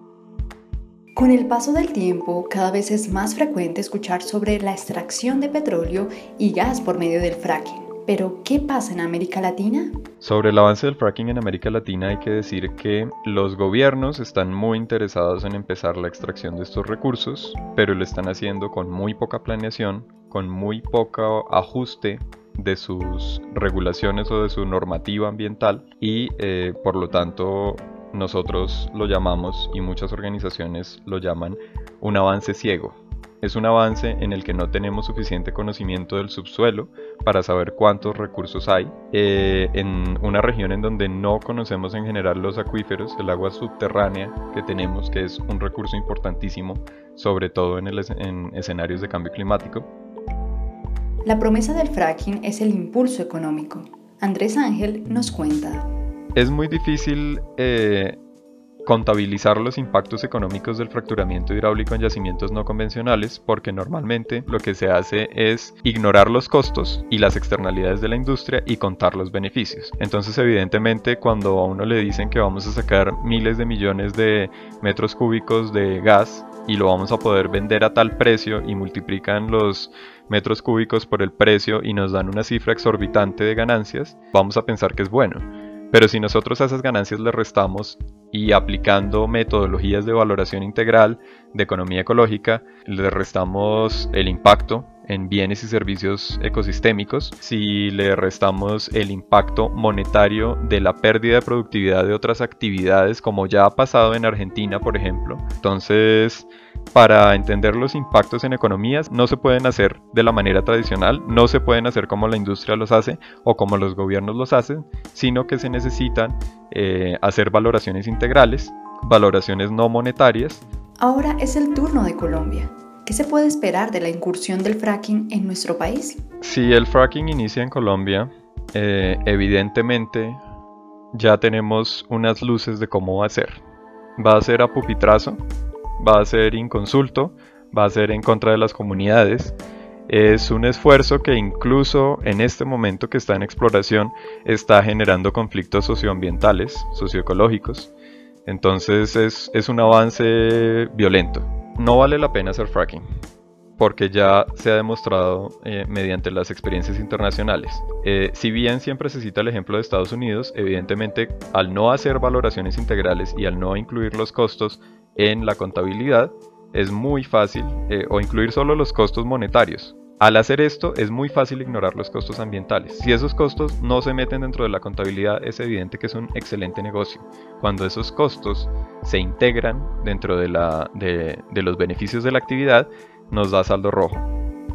Con el paso del tiempo, cada vez es más frecuente escuchar sobre la extracción de petróleo y gas por medio del fracking. Pero, ¿qué pasa en América Latina? Sobre el avance del fracking en América Latina hay que decir que los gobiernos están muy interesados en empezar la extracción de estos recursos, pero lo están haciendo con muy poca planeación, con muy poco ajuste de sus regulaciones o de su normativa ambiental y eh, por lo tanto nosotros lo llamamos y muchas organizaciones lo llaman un avance ciego. Es un avance en el que no tenemos suficiente conocimiento del subsuelo para saber cuántos recursos hay. Eh, en una región en donde no conocemos en general los acuíferos, el agua subterránea que tenemos, que es un recurso importantísimo, sobre todo en, en escenarios de cambio climático. La promesa del fracking es el impulso económico. Andrés Ángel nos cuenta es muy difícil eh, contabilizar los impactos económicos del fracturamiento hidráulico en yacimientos no convencionales porque normalmente lo que se hace es ignorar los costos y las externalidades de la industria y contar los beneficios. Entonces evidentemente cuando a uno le dicen que vamos a sacar miles de millones de metros cúbicos de gas y lo vamos a poder vender a tal precio y multiplican los metros cúbicos por el precio y nos dan una cifra exorbitante de ganancias, vamos a pensar que es bueno pero si nosotros a esas ganancias le restamos y aplicando metodologías de valoración integral de economía ecológica, le restamos el impacto en bienes y servicios ecosistémicos, si le restamos el impacto monetario de la pérdida de productividad de otras actividades, como ya ha pasado en Argentina, por ejemplo, entonces para entender los impactos en economías no se pueden hacer de la manera tradicional, no se pueden hacer como la industria los hace o como los gobiernos los hacen, sino que se necesitan eh, hacer valoraciones integrales, valoraciones no monetarias. Ahora es el turno de Colombia. ¿Qué se puede esperar de la incursión del fracking en nuestro país? Si el fracking inicia en Colombia, eh, evidentemente ya tenemos unas luces de cómo va a ser. Va a ser a pupitrazo, va a ser inconsulto, va a ser en contra de las comunidades. Es un esfuerzo que incluso en este momento que está en exploración está generando conflictos socioambientales, socioecológicos. Entonces es, es un avance violento no vale la pena hacer fracking porque ya se ha demostrado eh, mediante las experiencias internacionales. Eh, si bien siempre se cita el ejemplo de Estados Unidos, evidentemente al no hacer valoraciones integrales y al no incluir los costos en la contabilidad, es muy fácil, eh, o incluir solo los costos monetarios, al hacer esto es muy fácil ignorar los costos ambientales. Si esos costos no se meten dentro de la contabilidad es evidente que es un excelente negocio. Cuando esos costos se integran dentro de, los beneficios de la actividad nos da saldo rojo.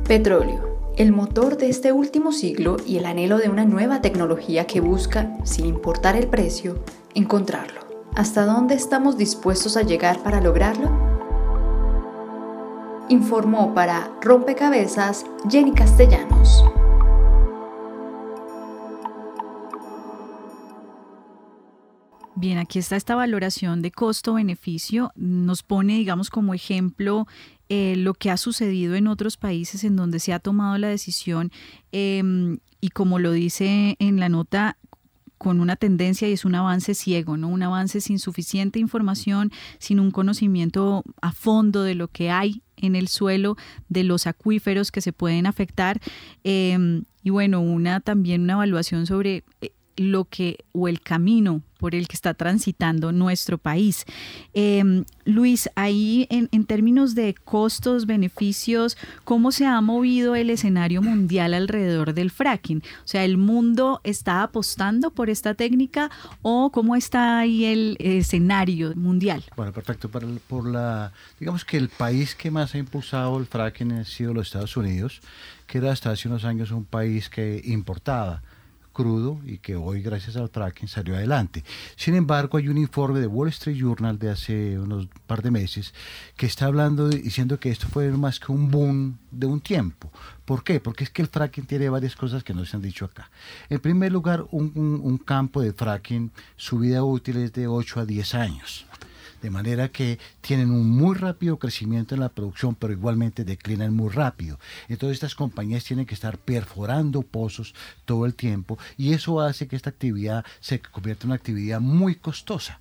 Petróleo, el motor de este último siglo y el anhelo de una nueva tecnología que busca, sin importar el precio, encontrarlo. ¿Hasta dónde estamos dispuestos a llegar para lograrlo? Informó para Rompecabezas Jenny Castellanos. Bien, aquí está esta valoración de costo-beneficio. Nos pone, digamos, como ejemplo eh, lo que ha sucedido en otros países en donde se ha tomado la decisión em, y como lo dice en la nota, con una tendencia y es un avance ciego, ¿no? Un avance sin suficiente información, sin un conocimiento a fondo de lo que hay en el suelo, de los acuíferos que se pueden afectar. Em, y bueno, una también una evaluación sobre eh, lo que o el camino por el que está transitando nuestro país. Em, Luis, ahí en, en, términos de costos, beneficios, ¿cómo se ha movido el escenario mundial alrededor del fracking? O sea, ¿el mundo está apostando por esta técnica o cómo está ahí el escenario mundial? Bueno, perfecto. Por la, digamos que el país que más ha impulsado el fracking ha sido los Estados Unidos, que era hasta hace unos años un país que importaba crudo y que hoy gracias al fracking salió adelante. Sin embargo, hay un informe de Wall Street Journal de hace unos par de meses que está hablando diciendo que esto fue más que un boom de un tiempo. ¿Por qué? Porque es que el fracking tiene varias cosas que no se han dicho acá. En primer lugar, un, un campo de fracking, su vida útil es de 8 a 10 años de manera que tienen un muy rápido crecimiento en la producción, pero igualmente declinan muy rápido. Entonces estas compañías tienen que estar perforando pozos todo el tiempo y eso hace que esta actividad se convierta en una actividad muy costosa.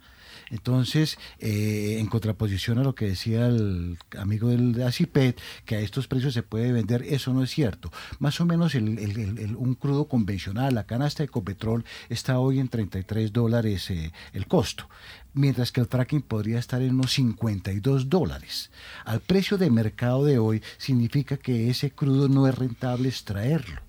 Entonces, eh, en contraposición a lo que decía el amigo del ACIPET, que a estos precios se puede vender, eso no es cierto. Más o menos un crudo convencional, la canasta de Copetrol, está hoy en 33 dólares eh, el costo mientras que el fracking podría estar en unos 52 dólares. Al precio de mercado de hoy significa que ese crudo no es rentable extraerlo.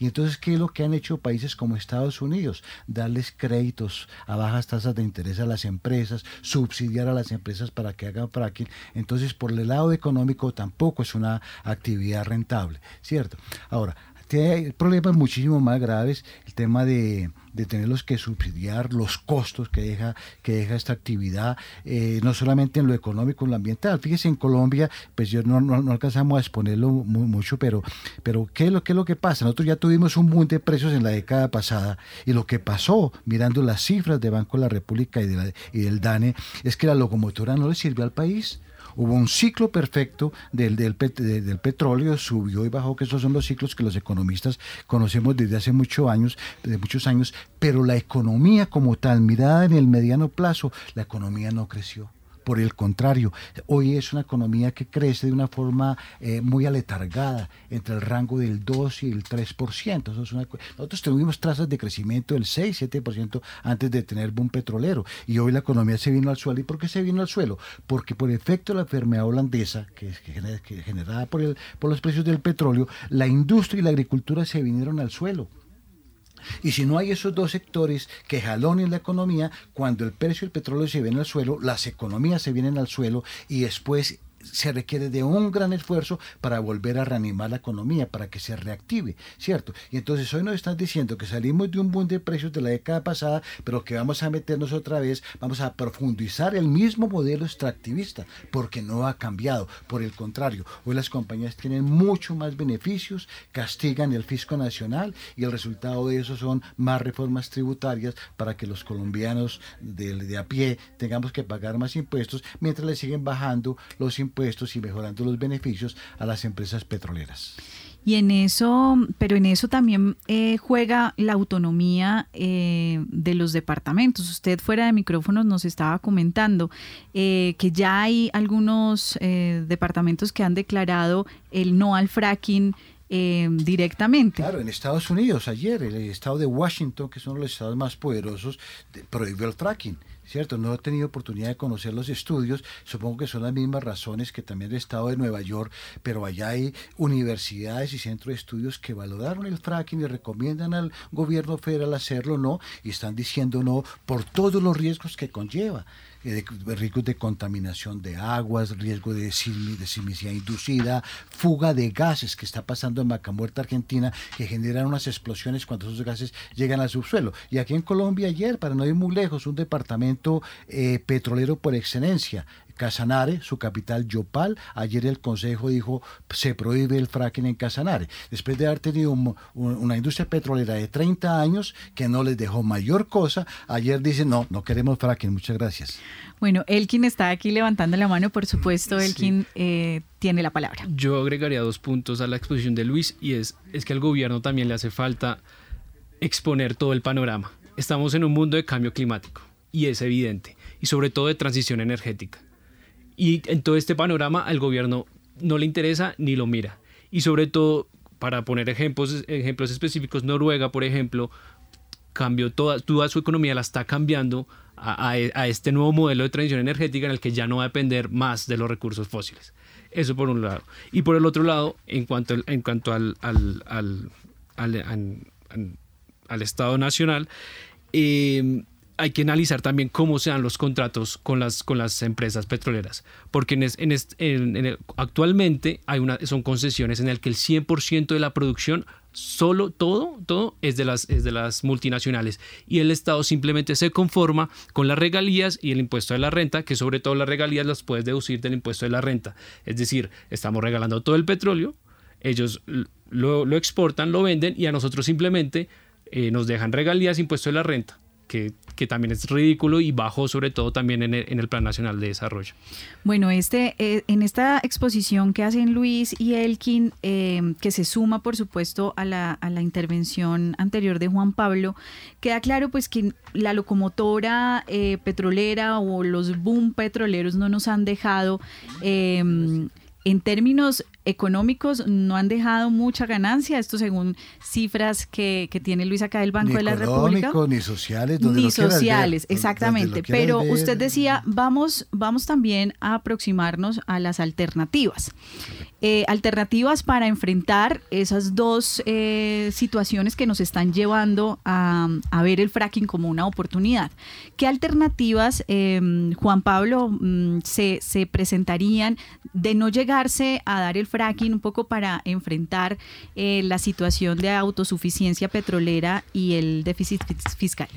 Y entonces, ¿qué es lo que han hecho países como Estados Unidos? Darles créditos a bajas tasas de interés a las empresas, subsidiar a las empresas para que hagan fracking. Entonces, por el lado económico tampoco es una actividad rentable, ¿cierto? Ahora, tiene problemas muchísimo más graves, el tema de, de tenerlos que subsidiar, los costos que deja, que deja esta actividad, eh, no solamente en lo económico, en lo ambiental. Fíjese, en Colombia, pues yo no, no, alcanzamos a exponerlo mucho, pero, pero ¿qué, es lo, ¿qué es lo que pasa? Nosotros ya tuvimos un boom de precios en la década pasada y lo que pasó, mirando las cifras de Banco de la República y, de la, y del DANE, es que la locomotora no le sirvió al país hubo un ciclo perfecto del, del, del, petróleo, subió y bajó, que esos son los ciclos que los economistas conocemos desde hace muchos años, desde muchos años, pero la economía como tal, mirada en el mediano plazo, la economía no creció. Por el contrario, hoy es una economía que crece de una forma eh, muy aletargada, entre el rango del 2 y el 3%. Eso nosotros tuvimos tasas de crecimiento del 6, 7% antes de tener boom petrolero. Y hoy la economía se vino al suelo. ¿Y por qué se vino al suelo? Porque por efecto de la enfermedad holandesa, que es generada por, el, por los precios del petróleo, la industria y la agricultura se vinieron al suelo. Y si no hay esos dos sectores que jalonen la economía, cuando el precio del petróleo se viene al suelo, las economías se vienen al suelo y después se requiere de un gran esfuerzo para volver a reanimar la economía, para que se reactive, ¿cierto? Y entonces hoy nos están diciendo que salimos de un boom de precios de la década pasada, pero que vamos a meternos otra vez, vamos a profundizar el mismo modelo extractivista, porque no ha cambiado. Por el contrario, hoy las compañías tienen mucho más beneficios, castigan el fisco nacional y el resultado de eso son más reformas tributarias para que los colombianos de, de a pie tengamos que pagar más impuestos, mientras le siguen bajando los impuestos impuestos y mejorando los beneficios a las empresas petroleras. Y en eso, pero en eso también eh, juega la autonomía eh, de los departamentos. Usted fuera de micrófonos nos estaba comentando eh, que ya hay algunos departamentos que han declarado el no al fracking directamente. Claro, en Estados Unidos ayer el estado de Washington, que es uno de los estados más poderosos, prohibió el fracking. ¿Cierto? No he tenido oportunidad de conocer los estudios, supongo que son las mismas razones que también el Estado de Nueva York, pero allá hay universidades y centros de estudios que valoraron el fracking y recomiendan al gobierno federal hacerlo no, y están diciendo no por todos los riesgos que conlleva. Eh, de, riesgos de contaminación de aguas, riesgo de, sismicidad inducida, fuga de gases que está pasando en Macamuerta, Argentina, que generan unas explosiones cuando esos gases llegan al subsuelo. Y aquí en Colombia ayer, para no ir muy lejos, un departamento eh, petrolero por excelencia, Casanare, su capital Yopal. Ayer el Consejo dijo se prohíbe el fracking en Casanare. Después de haber tenido una industria petrolera de 30 años que no les dejó mayor cosa, ayer dicen no, no queremos fracking, muchas gracias. Bueno, Elkin está aquí levantando la mano, por supuesto, Elkin eh, tiene la palabra. Yo agregaría dos puntos a la exposición de Luis y es, es que al gobierno también le hace falta exponer todo el panorama. Estamos en un mundo de cambio climático y es evidente, y sobre todo de transición energética. Y en todo este panorama al gobierno no le interesa ni lo mira. Y sobre todo, para poner ejemplos, ejemplos específicos, Noruega, por ejemplo, cambió toda, toda su economía, la está cambiando a, este nuevo modelo de transición energética en el que ya no va a depender más de los recursos fósiles. Eso por un lado. Y por el otro lado, en cuanto, en cuanto al, al, al, al Estado Nacional, eh, hay que analizar también cómo sean los contratos con las, con las empresas petroleras, porque en, actualmente hay una, son concesiones en las que el 100% de la producción, solo todo, todo es de, las, es de las multinacionales. Y el Estado simplemente se conforma con las regalías y el impuesto de la renta, que sobre todo las regalías las puedes deducir del impuesto de la renta. Es decir, estamos regalando todo el petróleo, ellos lo, lo exportan, lo venden y a nosotros simplemente eh, nos dejan regalías, impuesto de la renta que, también es ridículo y bajo sobre todo también en el, Plan Nacional de Desarrollo. Bueno, este, eh, en esta exposición que hacen Luis y Elkin, eh, que se suma por supuesto a la, a la, intervención anterior de Juan Pablo, queda claro pues que la locomotora eh, petrolera o los boom petroleros no nos han dejado en términos económicos no han dejado mucha ganancia, esto según cifras que, tiene Luis acá del Banco de la República. Ni sociales, ni sociales, exactamente. Pero usted decía, vamos, vamos también a aproximarnos a las alternativas. Eh, alternativas para enfrentar esas dos eh, situaciones que nos están llevando a, ver el fracking como una oportunidad. ¿Qué alternativas, em, Juan Pablo, mm, se, se presentarían de no llegarse a dar el fracking? Fracking un poco para enfrentar eh, la situación de autosuficiencia petrolera y el déficit fiscal?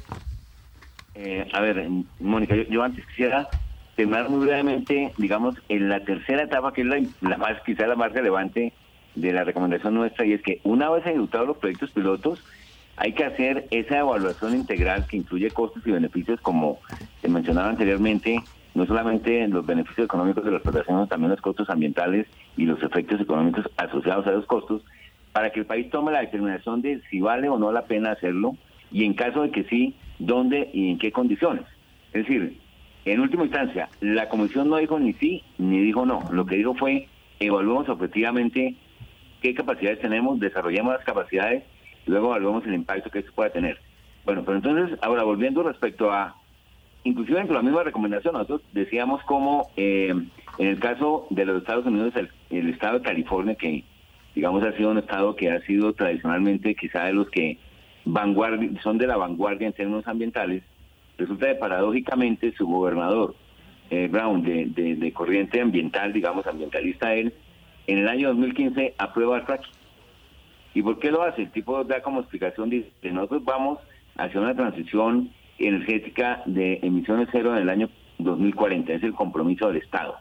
Eh, a ver, Mónica, yo, antes quisiera terminar muy brevemente, digamos, en la tercera etapa, que es la, más, quizá la más relevante de la recomendación nuestra, y es que una vez ejecutados los proyectos pilotos, hay que hacer esa evaluación integral que incluye costos y beneficios, como se mencionaba anteriormente, no solamente los beneficios económicos de la explotación, sino también los costos ambientales y los efectos económicos asociados a esos costos, para que el país tome la determinación de si vale o no la pena hacerlo y en caso de que sí, dónde y en qué condiciones. Es decir, en última instancia, la comisión no dijo ni sí ni dijo no. Lo que dijo fue, evaluemos objetivamente qué capacidades tenemos, desarrollemos las capacidades luego evaluemos el impacto que esto pueda tener. Bueno, pero entonces, ahora volviendo respecto a inclusive en la misma recomendación, nosotros decíamos como eh, en el caso de los Estados Unidos, el, estado de California, que digamos ha sido un estado que ha sido tradicionalmente quizá de los que vanguardia, son de la vanguardia en términos ambientales, resulta que paradójicamente su gobernador, eh, Brown, de, corriente ambiental, digamos ambientalista él, en el año 2015 aprueba el fracking. ¿Y por qué lo hace? El tipo da como explicación, dice, nosotros vamos hacia una transición energética de emisiones cero en el año 2040. Es el compromiso del Estado,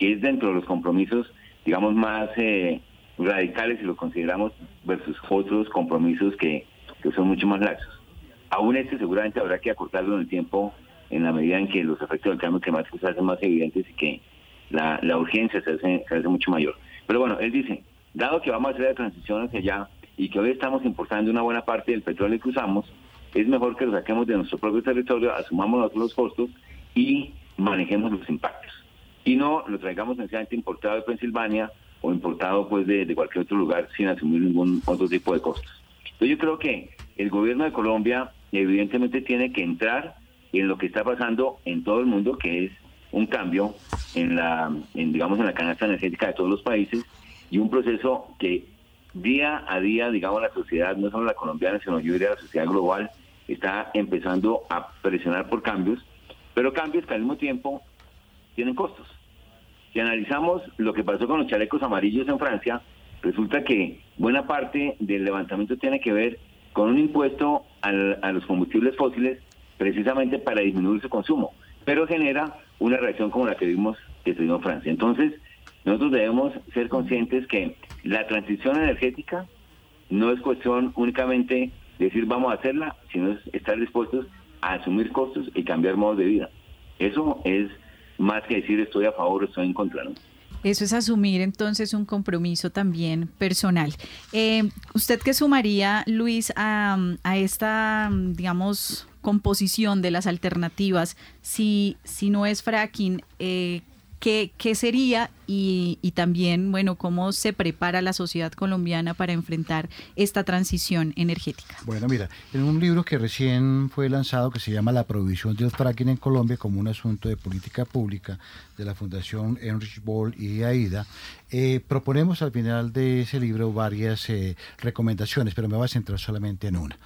que es dentro de los compromisos, digamos, más eh, radicales si lo consideramos versus otros compromisos que, son mucho más laxos. Aún este seguramente habrá que acortarlo en el tiempo en la medida en que los efectos del cambio climático se hacen más evidentes y que la, urgencia se hace, se hace mucho mayor. Pero bueno, él dice, dado que vamos a hacer la transición hacia allá y que hoy estamos importando una buena parte del petróleo que usamos, es mejor que lo saquemos de nuestro propio territorio, asumamos nosotros los costos y manejemos los impactos. Y no lo traigamos sencillamente importado de Pensilvania o importado pues de, cualquier otro lugar sin asumir ningún otro tipo de costos. Entonces yo creo que el gobierno de Colombia evidentemente tiene que entrar en lo que está pasando en todo el mundo, que es un cambio en la, en, digamos, en la canasta energética de todos los países y un proceso que día a día, digamos, la sociedad, no solo la colombiana, sino yo diría la sociedad global, está empezando a presionar por cambios, pero cambios que al mismo tiempo tienen costos. Si analizamos lo que pasó con los chalecos amarillos en Francia, resulta que buena parte del levantamiento tiene que ver con un impuesto a los combustibles fósiles precisamente para disminuir su consumo. pero genera una reacción como la que vimos que tuvimos en Francia. Entonces, nosotros debemos ser conscientes que la transición energética no es cuestión únicamente de decir vamos a hacerla, sino es estar dispuestos a asumir costos y cambiar modos de vida. Eso es más que decir estoy a favor o estoy en contra. ¿no? Eso es asumir entonces un compromiso también personal. Eh, ¿Usted qué sumaría, Luis, a, a, esta, digamos, composición de las alternativas? Si, si no es fracking, eh, ¿Qué, ¿Qué, sería y, también, bueno, cómo se prepara la sociedad colombiana para enfrentar esta transición energética? Bueno, mira, en un libro que recién fue lanzado que se llama La prohibición del fracking en Colombia como un asunto de política pública de la Fundación Enrich Boll y AIDA, eh, proponemos al final de ese libro varias eh, recomendaciones, pero me voy a centrar solamente en una.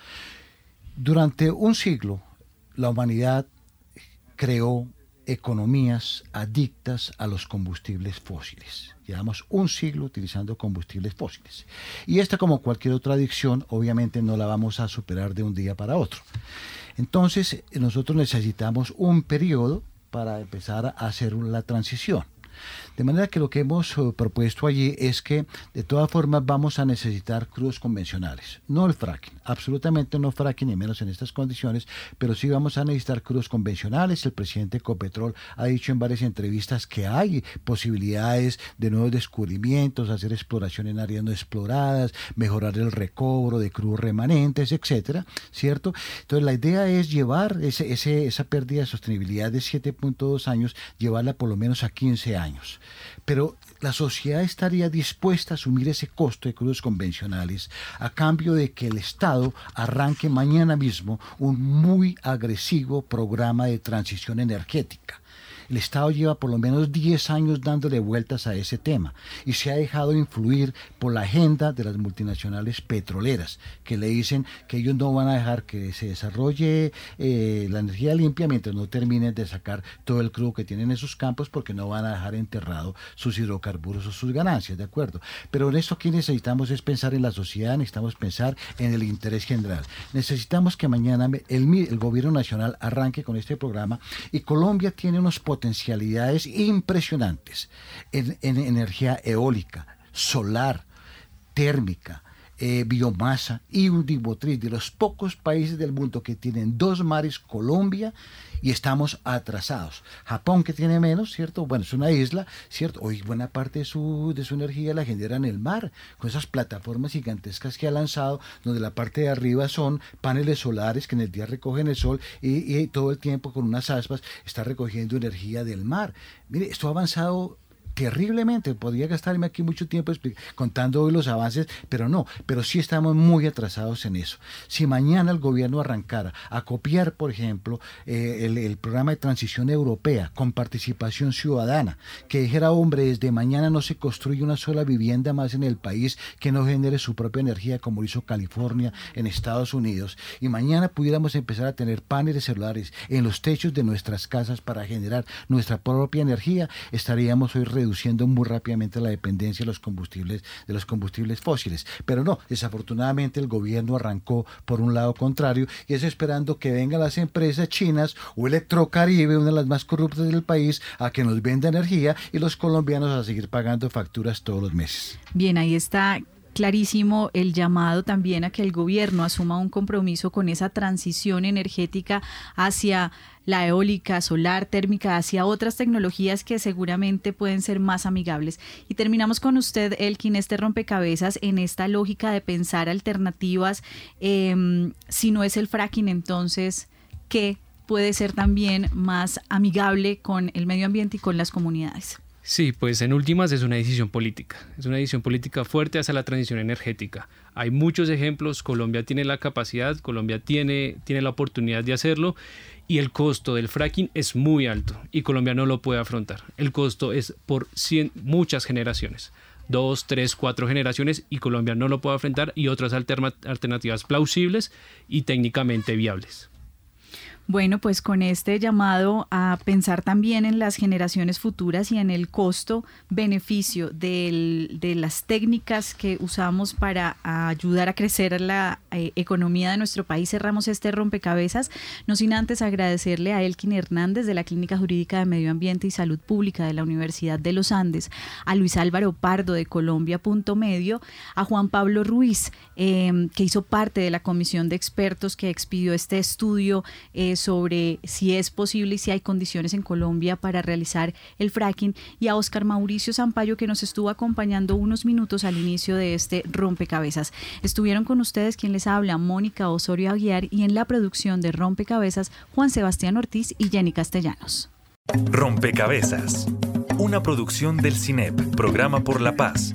Durante un siglo, la humanidad creó economías adictas a los combustibles fósiles. Llevamos un siglo utilizando combustibles fósiles. Y esta, como cualquier otra adicción, obviamente no la vamos a superar de un día para otro. Entonces, nosotros necesitamos un periodo para empezar a hacer la transición. De manera que lo que hemos uh, propuesto allí es que de todas formas vamos a necesitar crudos convencionales, no el fracking, absolutamente no fracking ni menos en estas condiciones, pero sí vamos a necesitar crudos convencionales. El presidente Copetrol ha dicho en varias entrevistas que hay posibilidades de nuevos descubrimientos, hacer exploración en áreas no exploradas, mejorar el recobro de crudos remanentes, etcétera, ¿cierto? Entonces la idea es llevar ese, ese, esa pérdida de sostenibilidad de 7.2 años, llevarla por lo menos a 15 años pero la sociedad estaría dispuesta a asumir ese costo de crudos convencionales a cambio de que el Estado arranque mañana mismo un muy agresivo programa de transición energética. El Estado lleva por lo menos 10 años dándole vueltas a ese tema y se ha dejado influir por la agenda de las multinacionales petroleras, que le dicen que ellos no van a dejar que se desarrolle eh, la energía limpia mientras no terminen de sacar todo el crudo que tienen en sus campos porque no van a dejar enterrado sus hidrocarburos o sus ganancias, ¿de acuerdo? Pero en esto que necesitamos es pensar en la sociedad, necesitamos pensar en el interés general. Necesitamos que mañana el, el gobierno nacional arranque con este programa y Colombia tiene unos potencialidades impresionantes en, en energía eólica, solar, térmica, eh, biomasa y un motriz de los pocos países del mundo que tienen dos mares, Colombia, y estamos atrasados. Japón que tiene menos, ¿cierto? Bueno, es una isla, ¿cierto? Hoy buena parte de su, de su energía la genera en el mar, con esas plataformas gigantescas que ha lanzado, donde la parte de arriba son paneles solares que en el día recogen el sol y, y todo el tiempo con unas aspas está recogiendo energía del mar. Mire, esto ha avanzado terriblemente. Podría gastarme aquí mucho tiempo contando hoy los avances, pero no, pero sí estamos muy atrasados en eso. Si mañana el gobierno arrancara a copiar, por ejemplo, eh, el, el, programa de transición europea con participación ciudadana, que dijera, hombre, desde mañana no se construye una sola vivienda más en el país que no genere su propia energía, como hizo California en Estados Unidos, y mañana pudiéramos empezar a tener paneles celulares en los techos de nuestras casas para generar nuestra propia energía, estaríamos hoy reduciendo muy rápidamente la dependencia de los combustibles de los combustibles fósiles. Pero no, desafortunadamente el gobierno arrancó por un lado contrario y es esperando que vengan las empresas chinas o Electrocaribe, una de las más corruptas del país, a que nos venda energía y los colombianos a seguir pagando facturas todos los meses. Bien, ahí está clarísimo el llamado también a que el gobierno asuma un compromiso con esa transición energética hacia la eólica, solar, térmica, hacia otras tecnologías que seguramente pueden ser más amigables. Y terminamos con usted, Elkin, este rompecabezas en esta lógica de pensar alternativas. Eh, si no es el fracking, entonces, ¿qué puede ser también más amigable con el medio ambiente y con las comunidades? Sí, pues en últimas es una decisión política, es una decisión política fuerte hacia la transición energética. Hay muchos ejemplos, Colombia tiene la capacidad, Colombia tiene, tiene la oportunidad de hacerlo y el costo del fracking es muy alto y Colombia no lo puede afrontar. El costo es por cien, muchas generaciones, dos, tres, cuatro generaciones y Colombia no lo puede afrontar y otras alternativas plausibles y técnicamente viables. Bueno, pues con este llamado a pensar también en las generaciones futuras y en el costo-beneficio de las técnicas que usamos para ayudar a crecer la eh, economía de nuestro país, cerramos este rompecabezas. No sin antes agradecerle a Elkin Hernández de la Clínica Jurídica de Medio Ambiente y Salud Pública de la Universidad de los Andes, a Luis Álvaro Pardo de Colombia Punto Medio, a Juan Pablo Ruiz, em, que hizo parte de la comisión de expertos que expidió este estudio. Eh, sobre si es posible y si hay condiciones en Colombia para realizar el fracking y a Oscar Mauricio Zampayo que nos estuvo acompañando unos minutos al inicio de este rompecabezas. Estuvieron con ustedes quien les habla, Mónica Osorio Aguiar y en la producción de Rompecabezas, Juan Sebastián Ortiz y Jenny Castellanos. Rompecabezas, una producción del CINEP, Programa por la Paz,